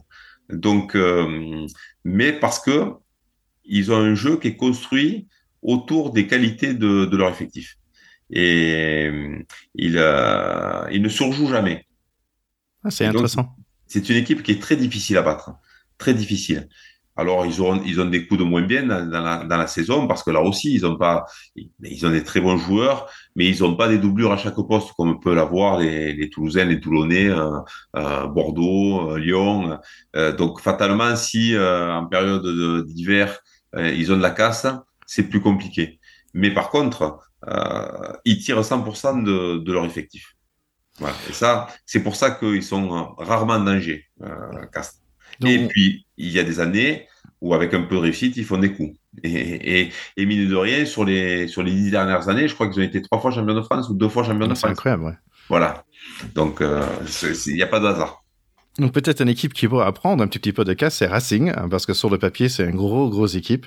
Speaker 2: Donc, euh, mais parce que ils ont un jeu qui est construit autour des qualités de, de leur effectif. Et il, il ne surjoue jamais.
Speaker 1: Ah, c'est intéressant.
Speaker 2: C'est une équipe qui est très difficile à battre, très difficile. Alors, ils ont, ils ont des coups de moins bien dans, la, dans la, saison parce que là aussi, ils ont pas, ils ont des très bons joueurs, mais ils n'ont pas des doublures à chaque poste comme peut l'avoir les, les Toulousains, les Toulonnais, euh, euh, Bordeaux, euh, Lyon. donc, fatalement, si en période d'hiver, ils ont de la casse, c'est plus compliqué. Mais par contre, ils tirent 100% de, de leur effectif. Voilà. Et ça, c'est pour ça qu'ils sont rarement en danger, Castres. Et puis, il y a des années où, avec un peu de réussite, ils font des coups. Et, et, et mine de rien, sur les, sur les dix dernières années, je crois qu'ils ont été trois fois champions de France ou deux fois champions de France.
Speaker 1: C'est incroyable, ouais.
Speaker 2: Voilà. Donc, euh, il n'y a pas de hasard.
Speaker 1: Donc peut-être une équipe qui va apprendre un petit, petit peu de casse, c'est Racing, hein, parce que sur le papier, c'est une gros, grosse équipe.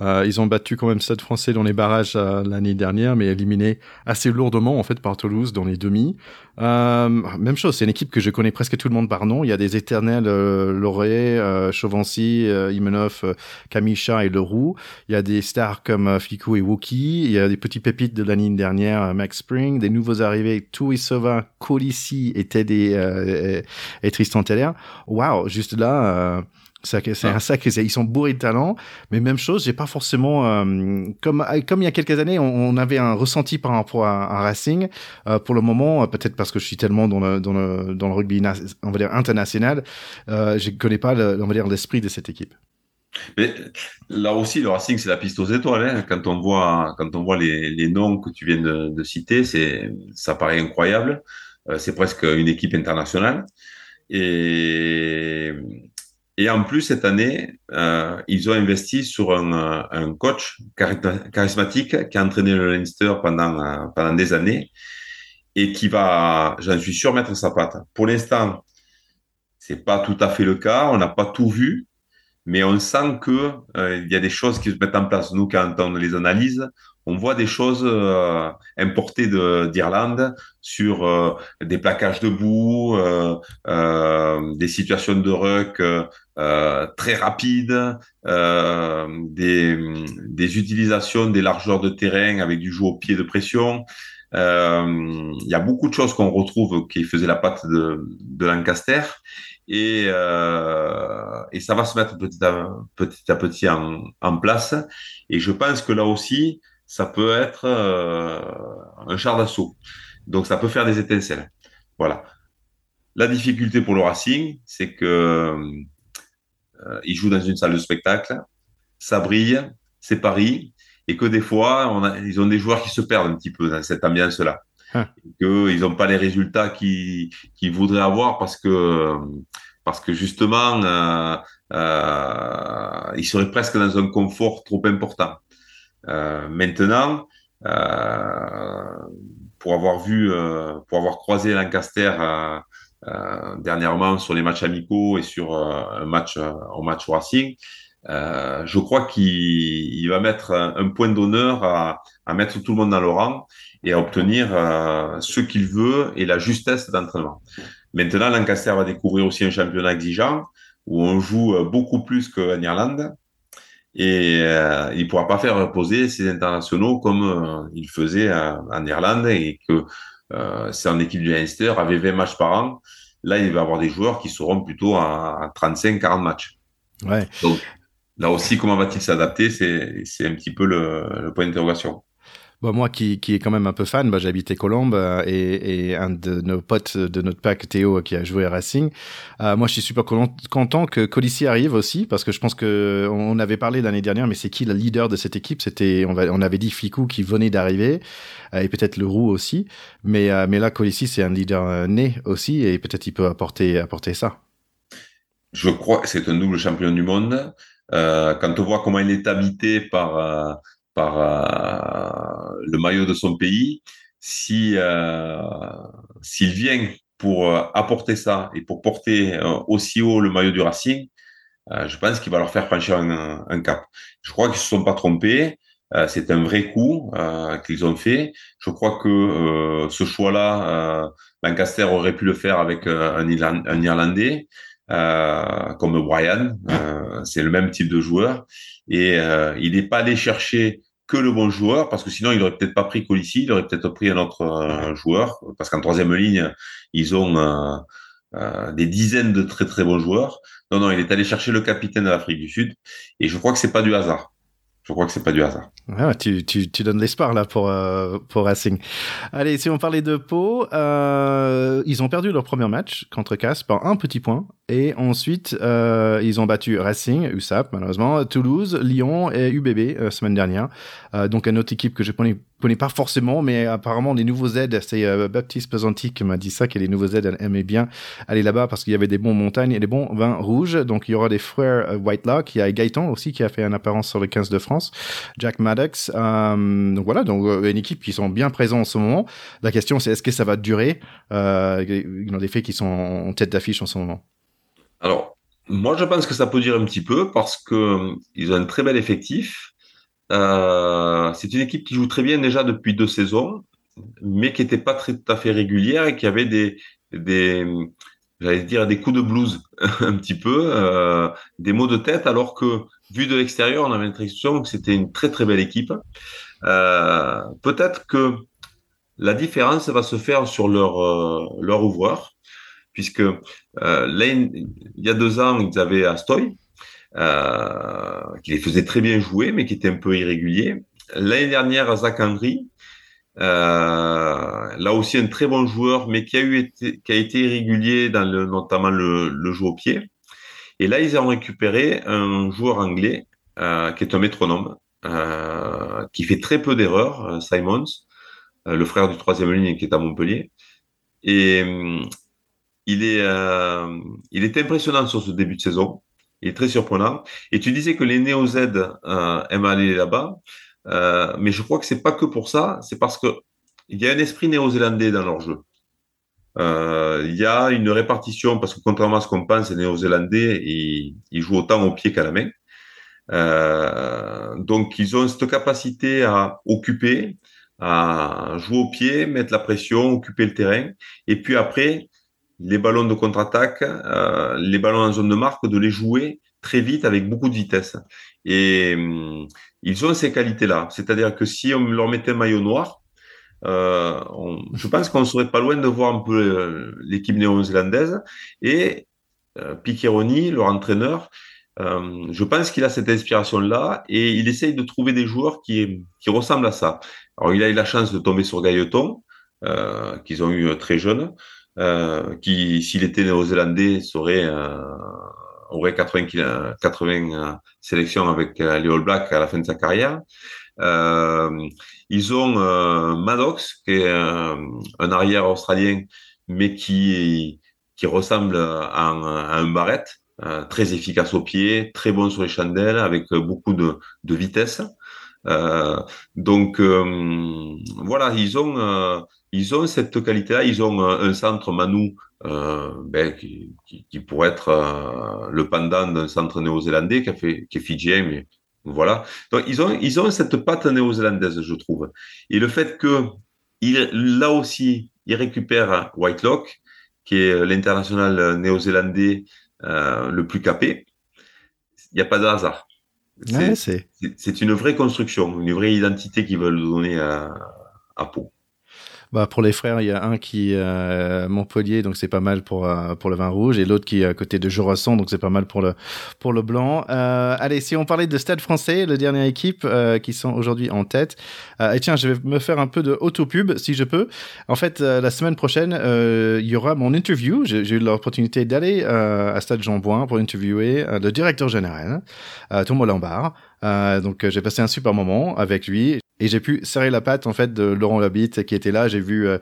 Speaker 1: Euh, ils ont battu quand même Stade français dans les barrages euh, l'année dernière, mais éliminé assez lourdement en fait par Toulouse dans les demi. Euh, même chose, c'est une équipe que je connais presque tout le monde par nom. Il y a des éternels Lauré, Chauvency, Imenov, Kamisha et Leroux. Il y a des stars comme Flikou et Wookie. Il y a des petits pépites de l'année dernière, Max Spring, des nouveaux arrivés, Touisova, Colissi et Teddy et, Tristan Teller. Waouh, juste là c'est un sac, ils sont bourrés de talent, mais même chose, j'ai pas forcément euh, comme comme il y a quelques années, on, avait un ressenti par rapport à, Racing. Euh, pour le moment, euh, peut-être parce que je suis tellement dans le dans le dans le rugby, on va dire international, euh, je connais pas, le, on va dire l'esprit de cette équipe.
Speaker 2: Mais là aussi, le Racing, c'est la piste aux étoiles. Hein. Quand on voit quand on voit les, les noms que tu viens de, de citer, c'est ça paraît incroyable. c'est presque une équipe internationale. Et et en plus, cette année, euh, ils ont investi sur un, euh, coach charismatique qui a entraîné le Leinster pendant, euh, pendant des années et qui va, j'en suis sûr, mettre sa patte. Pour l'instant, c'est pas tout à fait le cas. On n'a pas tout vu, mais on sent que euh, il y a des choses qui se mettent en place. Nous, quand on les analyse, on voit des choses euh, importées d'Irlande sur euh, des plaquages debout, euh, euh, des situations de ruck euh, très rapides, des, des, utilisations des largeurs de terrain avec du jeu au pied de pression. Il y a beaucoup de choses qu'on retrouve qui faisaient la patte de, de Lancaster. Et, et, ça va se mettre petit à petit, à petit en, en place. Et je pense que là aussi, ça peut être euh, un char d'assaut. Donc, ça peut faire des étincelles. Voilà. La difficulté pour le Racing, c'est que euh, ils jouent dans une salle de spectacle, ça brille, c'est Paris, et que des fois, on a, ils ont des joueurs qui se perdent un petit peu dans cette ambiance-là. Ah. Qu'ils n'ont pas les résultats qu'ils voudraient avoir parce que, parce que justement, euh, ils seraient presque dans un confort trop important. Euh, maintenant, euh, pour avoir vu, euh, pour avoir croisé Lancaster dernièrement sur les matchs amicaux et sur un match, en match Racing, euh, je crois qu'il va mettre un, point d'honneur à, à, mettre tout le monde dans le rang et à obtenir euh, ce qu'il veut et la justesse d'entraînement. Maintenant, Lancaster va découvrir aussi un championnat exigeant où on joue beaucoup plus qu'en Irlande et euh, il ne pourra pas faire reposer ses internationaux comme euh, il faisait en Irlande et que euh, c'est en équipe du Leinster avait 20 matchs par an. Là, il va avoir des joueurs qui seront plutôt à, 35-40 matchs.
Speaker 1: Ouais.
Speaker 2: Donc, là aussi, comment va-t-il s'adapter? C'est un petit peu le, le point d'interrogation.
Speaker 1: Bah, moi qui, qui est quand même un peu fan, bah, j'habitais Colombe euh, et, et, un de nos potes de notre pack, Théo, qui a joué à Racing. Euh, moi, je suis super content que Colissi arrive aussi parce que je pense que on avait parlé l'année dernière, mais c'est qui le leader de cette équipe? C'était, on, avait dit Ficou qui venait d'arriver euh, et peut-être le Roux aussi. Mais, euh, mais là, Colissi, c'est un leader euh, né aussi et peut-être il peut apporter, apporter ça.
Speaker 2: Je crois que c'est un double champion du monde. quand on voit comment il est habité par par euh, le maillot de son pays, si euh, s'il vient pour euh, apporter ça et pour porter aussi haut le maillot du Racing, je pense qu'il va leur faire franchir un, cap. Je crois qu'ils se sont pas trompés. c'est un vrai coup qu'ils ont fait. Je crois que ce choix-là, Lancaster aurait pu le faire avec un, Irlandais. Comme Brian, c'est le même type de joueur et il n'est pas allé chercher que le bon joueur, parce que sinon il aurait peut-être pas pris Colissi, il aurait peut-être pris un autre joueur, parce qu'en troisième ligne, ils ont des dizaines de très très bons joueurs. Non, non, il est allé chercher le capitaine de l'Afrique du Sud, et je crois que c'est pas du hasard. Je crois que c'est pas du hasard.
Speaker 1: Ouais, tu, tu, tu donnes l'espoir là pour, euh, pour Racing. Allez, si on parlait de Pau, euh, ils ont perdu leur premier match contre Casse par un petit point. Et ensuite, euh, ils ont battu Racing, USAP malheureusement, Toulouse, Lyon et UBB euh, semaine dernière. Euh, donc une autre équipe que je connais, connais pas forcément, mais apparemment les nouveaux aides, c'est euh, Baptiste Pesanti qui m'a dit ça, que les nouveaux aides aimaient bien aller là-bas parce qu'il y avait des bons montagnes et des bons vins rouges. Donc il y aura des frères euh, Whitelock, il y a Gaëtan aussi qui a fait une apparence sur le 15 de France, Jack Maddox. Euh, donc voilà, donc une équipe qui sont bien présents en ce moment. La question c'est est-ce que ça va durer euh, Il y a des faits qui sont en tête d'affiche en ce moment?
Speaker 2: Alors, moi, je pense que ça peut dire un petit peu parce que euh, ils ont un très bel effectif. Euh, c'est une équipe qui joue très bien déjà depuis deux saisons, mais qui n'était pas très, tout à fait régulière et qui avait des, j'allais dire des coups de blues [LAUGHS] un petit peu, euh, des maux de tête, alors que vu de l'extérieur, on avait l'impression que c'était une très très belle équipe. Euh, peut-être que la différence va se faire sur leur leur ouvreur puisque il y a deux ans, ils avaient Astoy, euh, qui les faisait très bien jouer, mais qui était un peu irrégulier. L'année dernière, Zach Henry, euh, là aussi un très bon joueur, mais qui a eu été, qui a été irrégulier dans le, notamment le, le jeu au pied. Et là, ils ont récupéré un joueur anglais euh, qui est un métronome, qui fait très peu d'erreurs, Simons, le frère du troisième ligne qui est à Montpellier. Et il est, il est impressionnant sur ce début de saison. Il est très surprenant. Et tu disais que les Néo-Z euh, aiment aller là-bas. Euh, mais je crois que c'est pas que pour ça. C'est parce que il y a un esprit néo-zélandais dans leur jeu. Euh, il y a une répartition, parce que contrairement à ce qu'on pense, les néo-zélandais, ils, jouent autant au pied qu'à la main. Donc, ils ont cette capacité à occuper, à jouer au pied, mettre la pression, occuper le terrain. Et puis après, les ballons de contre-attaque, euh, les ballons en zone de marque, de les jouer très vite avec beaucoup de vitesse. Et euh, ils ont ces qualités-là. C'est-à-dire que si on leur mettait un maillot noir, euh, je pense qu'on serait pas loin de voir un peu euh, l'équipe néo-zélandaise. Et euh, Piqueroni, leur entraîneur, euh, je pense qu'il a cette inspiration-là et il essaye de trouver des joueurs qui, qui ressemblent à ça. Alors, il a eu la chance de tomber sur Gailleton, qu'ils ont eu très jeune euh, qui, s'il était néo-zélandais, serait, euh, aurait 80, 80 euh, sélections avec euh, les All Blacks à la fin de sa carrière. Euh, ils ont euh, Maddox, qui est un arrière australien, mais qui, qui ressemble à un, à un très efficace au pied, très bon sur les chandelles, avec beaucoup de, de vitesse. donc voilà, ils ont ils ont cette qualité-là. Ils ont un, centre Manu euh, ben, qui, qui, qui, pourrait être euh, le pendant d'un centre néo-zélandais qui, a fait, qui est fidjien, mais voilà. Donc ils ont, ils ont cette patte néo-zélandaise, je trouve. Et le fait que il, là aussi, ils récupèrent Whitelock, qui est l'international néo-zélandais euh, le plus capé. Il n'y a pas de hasard. C'est ouais, une vraie construction, une vraie identité qu'ils veulent donner à, à Pau.
Speaker 1: Bah, pour les frères, il y a un qui est euh, Montpellier, donc c'est pas mal pour euh, pour le vin rouge, et l'autre qui est à côté de Jurasson, donc c'est pas mal pour le pour le blanc. Euh, allez, si on parlait de Stade Français, la dernière équipe euh, qui sont aujourd'hui en tête. Euh, et tiens, je vais me faire un peu de auto-pub si je peux. En fait, euh, la semaine prochaine, il y aura mon interview. J'ai eu l'opportunité d'aller à Stade Jean-Bouin pour interviewer le directeur général, Thomas Lambard. Euh, donc j'ai passé un super moment avec lui. Et j'ai pu serrer la patte en fait de Laurent Labitte qui était là. J'ai vu euh,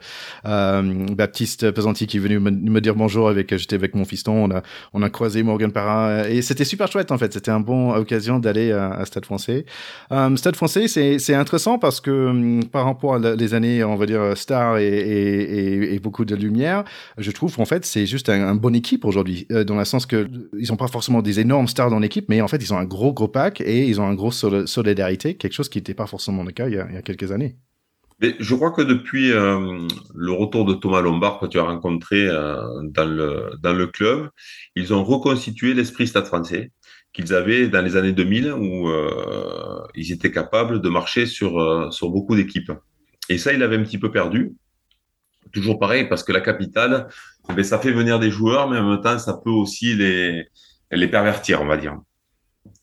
Speaker 1: euh, Baptiste Pesanti qui est venu me, dire bonjour avec j'étais avec mon fiston. On a on a croisé Morgan Parra et c'était super chouette en fait. C'était un bon occasion d'aller à, Stade Français. Euh, Stade Français c'est c'est intéressant parce que hum, par rapport à les années on va dire star et, et, et, beaucoup de lumière, je trouve qu'en fait c'est juste un, un bonne équipe aujourd'hui dans le sens que ils ont pas forcément des énormes stars dans l'équipe, mais en fait ils ont un gros gros pack et ils ont un gros solidarité, quelque chose qui n'était pas forcément le cas il y a, quelques années.
Speaker 2: Mais je crois que depuis euh, le retour de Thomas Lombard que tu as rencontré euh, dans, le, dans le club, ils ont reconstitué l'esprit stade français. qu'ils avaient dans les années 2000 où euh, ils étaient capables de marcher sur, sur beaucoup d'équipes. Et ça, il avait un petit peu perdu. Toujours pareil, parce que la capitale, eh ça fait venir des joueurs, mais en même temps, ça peut aussi les, les pervertir, on va dire.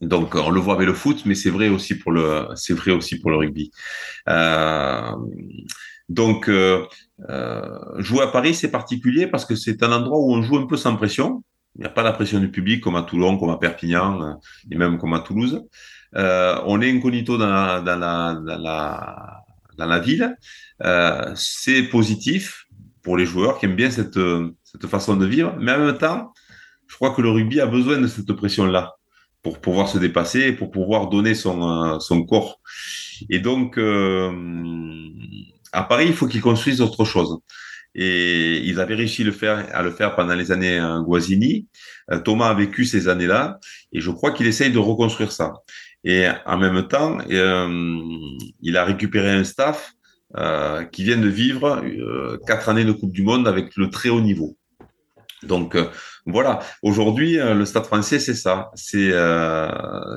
Speaker 2: Donc, on le voit avec le foot, mais c'est vrai aussi pour le, c'est vrai aussi pour le rugby. Euh, donc, euh, euh, jouer à Paris, c'est particulier parce que c'est un endroit où on joue un peu sans pression. Il n'y a pas la pression du public comme à Toulon, comme à Perpignan et même comme à Toulouse. On est incognito dans la, dans la, dans la, ville. C'est positif pour les joueurs qui aiment bien cette, cette façon de vivre, mais en même temps, je crois que le rugby a besoin de cette pression-là pour pouvoir se dépasser, pour pouvoir donner son, son corps. Et donc, euh, à Paris, il faut qu'ils construisent autre chose. Et ils avaient réussi le faire, à le faire pendant les années euh, Guasini. Euh, Thomas a vécu ces années-là et je crois qu'il essaye de reconstruire ça. Et en même temps, euh, il a récupéré un staff euh, qui vient de vivre euh, quatre années de Coupe du Monde avec le très haut niveau. Donc voilà, aujourd'hui, le Stade français, c'est ça. C'est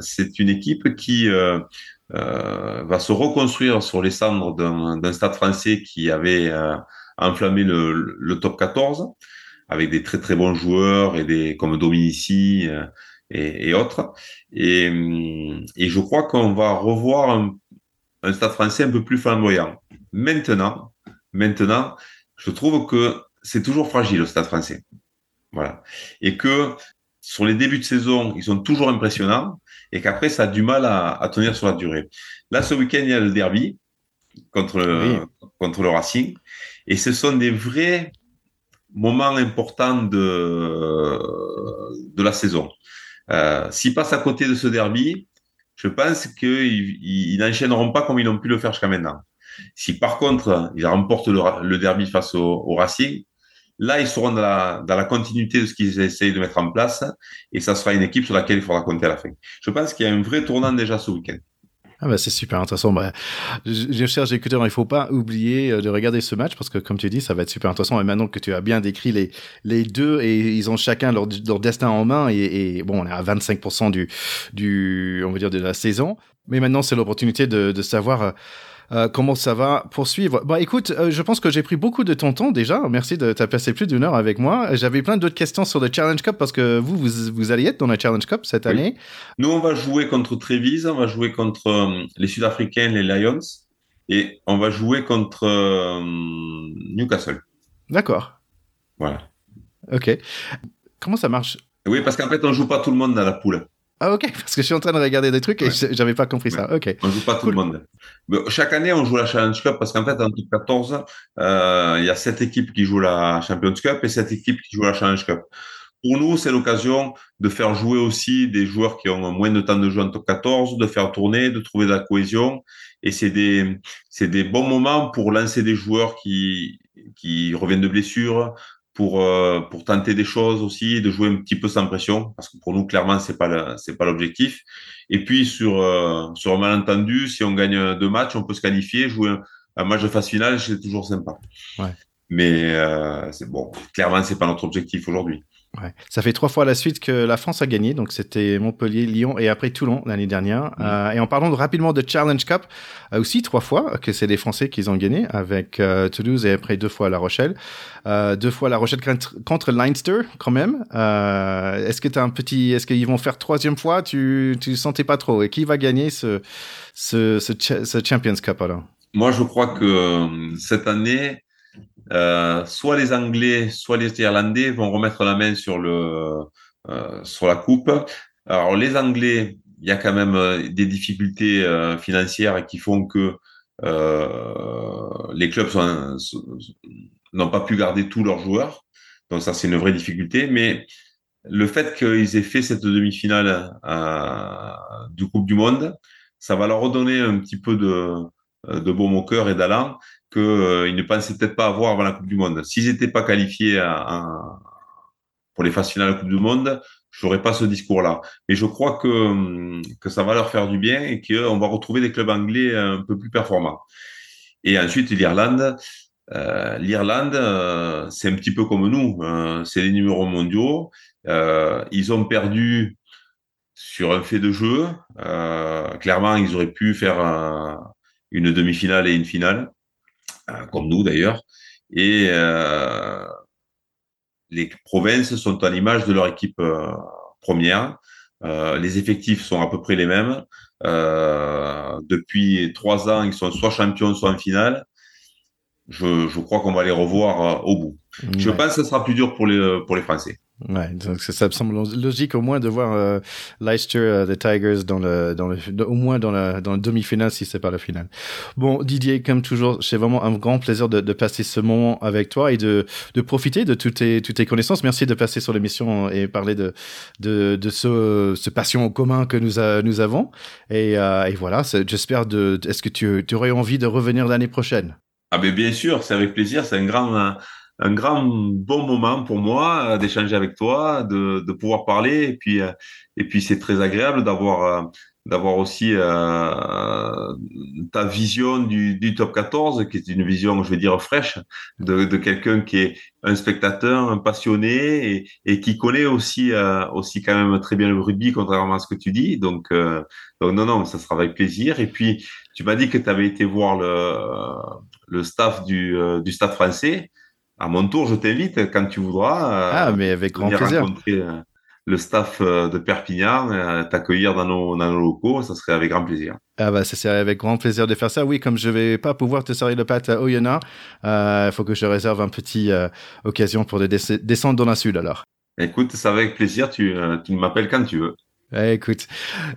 Speaker 2: c'est une équipe qui va se reconstruire sur les cendres d'un Stade français qui avait enflammer le, top 14 avec des très très bons joueurs et des comme Dominici euh, et, et, autres. Et, et, je crois qu'on va revoir un, un, stade français un peu plus flamboyant. Maintenant, maintenant, je trouve que c'est toujours fragile le stade français. Voilà. Et que sur les débuts de saison, ils sont toujours impressionnants et qu'après, ça a du mal à, à, tenir sur la durée. Là, ce week-end, il y a le derby contre le, oui. contre le Racing. Et ce sont des vrais moments importants de, de la saison. Euh, S'ils passent à côté de ce derby, je pense qu'ils ils, n'enchaîneront pas comme ils ont pu le faire jusqu'à maintenant. Si par contre ils remportent le, le derby face au, au, Racing, là ils seront dans la, dans la continuité de ce qu'ils essayent de mettre en place et ça sera une équipe sur laquelle il faudra compter à la fin. Je pense qu'il y a un vrai tournant déjà ce week-end.
Speaker 1: Ah bah c'est super intéressant. Bah, je cherche écouteurs, il faut pas oublier euh, de regarder ce match parce que comme tu dis, ça va être super intéressant. Et maintenant que tu as bien décrit les, les deux et ils ont chacun leur, leur destin en main et, et, bon, on est à 25% du, du, on va dire de la saison. Mais maintenant, c'est l'opportunité de, de savoir euh, comment ça va poursuivre? Bah écoute, euh, je pense que j'ai pris beaucoup de ton temps déjà. Merci de t'avoir passé plus d'une heure avec moi. J'avais plein d'autres questions sur le Challenge Cup parce que vous, vous, vous allez être dans le Challenge Cup cette oui. année.
Speaker 2: Nous, on va jouer contre Trévise, on va jouer contre euh, les Sud-Africains, les Lions, et on va jouer contre Newcastle.
Speaker 1: D'accord.
Speaker 2: Voilà.
Speaker 1: Ok. Comment ça marche?
Speaker 2: Oui, parce qu'en fait, on joue pas tout le monde dans la poule.
Speaker 1: Ah ok, [LAUGHS] parce que je suis en train de regarder des trucs et ouais. j'avais pas compris ouais. ça. Ok.
Speaker 2: On joue pas cool. tout le monde. Mais chaque année, on joue la Challenge Cup parce qu'en fait, en top 14, euh, il y a sept équipes qui jouent la Champions Cup et sept équipes qui jouent la Challenge Cup. Pour nous, c'est l'occasion de faire jouer aussi des joueurs qui ont moins de temps de jeu en top 14, de faire tourner, de trouver de la cohésion. Et c'est des, c'est des bons moments pour lancer des joueurs qui, qui reviennent de blessures, pour euh, pour tenter des choses aussi, de jouer un petit peu sans pression, parce que pour nous clairement c'est pas c'est pas l'objectif. Et puis sur euh, sur un malentendu, si on gagne deux matchs, on peut se qualifier, jouer un, un match de phase finale, c'est toujours sympa.
Speaker 1: Ouais.
Speaker 2: Mais euh, c'est bon, clairement c'est pas notre objectif aujourd'hui.
Speaker 1: Ouais. Ça fait trois fois à la suite que la France a gagné, donc c'était Montpellier, Lyon et après Toulon l'année dernière. Mmh. Euh, et en parlant de, rapidement de Challenge Cup, euh, aussi trois fois que c'est des Français qui ont gagné avec euh, Toulouse et après deux fois La Rochelle. Euh, deux fois La Rochelle contre, contre Leinster quand même. Euh, est-ce que tu un petit, est-ce qu'ils vont faire troisième fois? Tu tu sentais pas trop. Et qui va gagner ce ce, ce, ce Champions Cup alors?
Speaker 2: Moi, je crois que cette année euh, soit les Anglais, soit les Irlandais vont remettre la main sur le euh, sur la coupe. Alors les Anglais, il y a quand même euh, des difficultés financières qui font que les clubs n'ont pas pu garder tous leurs joueurs. Donc ça, c'est une vraie difficulté. Mais le fait qu'ils aient fait cette demi-finale du Coupe du Monde, ça va leur redonner un petit peu de, de baume au cœur et d'allant qu'ils euh, ne pensaient peut-être pas avoir avant la Coupe du Monde. S'ils n'étaient pas qualifiés pour les phases finales de la Coupe du Monde, je n'aurais pas ce discours-là. Mais je crois que, que ça va leur faire du bien et qu'on va retrouver des clubs anglais un peu plus performants. Et ensuite, l'Irlande. Euh, L'Irlande, euh, c'est un petit peu comme nous. Euh, c'est les numéros mondiaux. Ils ont perdu sur un fait de jeu. clairement, ils auraient pu faire une demi-finale et une finale, comme nous d'ailleurs. Et les provinces sont à l'image de leur équipe première. les effectifs sont à peu près les mêmes. depuis trois ans, ils sont soit champions, soit en finale je, je crois qu'on va les revoir euh, au bout. Je pense que ce sera plus dur pour les, euh, pour les Français.
Speaker 1: Ouais, donc ça, me semble logique au moins de voir euh, Leicester, euh, the Tigers, dans le, dans le, au moins dans la, dans le demi-finale si c'est pas la finale. Bon, Didier, comme toujours, c'est vraiment un grand plaisir de, de, passer ce moment avec toi et de, de profiter de toutes tes, toutes tes connaissances. Merci de passer sur l'émission et parler de, de, de ce, ce passion commun que nous, a, nous avons. Et, euh, et voilà, j'espère de, est-ce que tu, tu aurais envie de revenir l'année prochaine?
Speaker 2: Ah ben bien sûr, c'est avec plaisir. C'est un grand, un, grand bon moment pour moi euh, d'échanger avec toi, de, de pouvoir parler. Et puis, euh, et puis c'est très agréable d'avoir euh, d'avoir aussi euh, ta vision du, du, top 14, qui est une vision, je vais dire, fraîche, de, de quelqu'un qui est un spectateur, un passionné et, et qui connaît aussi euh, aussi quand même très bien le rugby, contrairement à ce que tu dis. Donc, euh, donc non, non, ça sera avec plaisir. Et puis, tu m'as dit que tu avais été voir le, le staff du, du stade français. À mon tour, je t'invite quand tu voudras.
Speaker 1: ah, mais avec grand plaisir
Speaker 2: le staff euh, de Perpignan, euh, t'accueillir dans nos, dans nos locaux, ça serait avec grand plaisir.
Speaker 1: Ah bah ça serait avec grand plaisir de faire ça. Oui, comme je vais pas pouvoir te servir le pâte à Oyonnax, il euh, faut que je réserve un petit occasion pour descendre dans la sud alors.
Speaker 2: Écoute, ça avec plaisir, tu, tu m'appelles quand tu veux.
Speaker 1: Eh, écoute,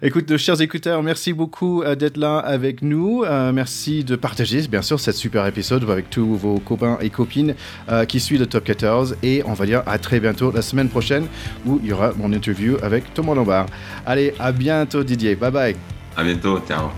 Speaker 1: écoute, chers écouteurs, merci beaucoup euh, d'être là avec nous. Euh, merci de partager, bien sûr, cette super épisode avec tous vos copains et copines euh, qui suivent le Top 14. Et on va dire à très bientôt la semaine prochaine où il y aura mon interview avec Thomas Lombard. Allez, à bientôt Didier. Bye bye.
Speaker 2: À bientôt. Ciao.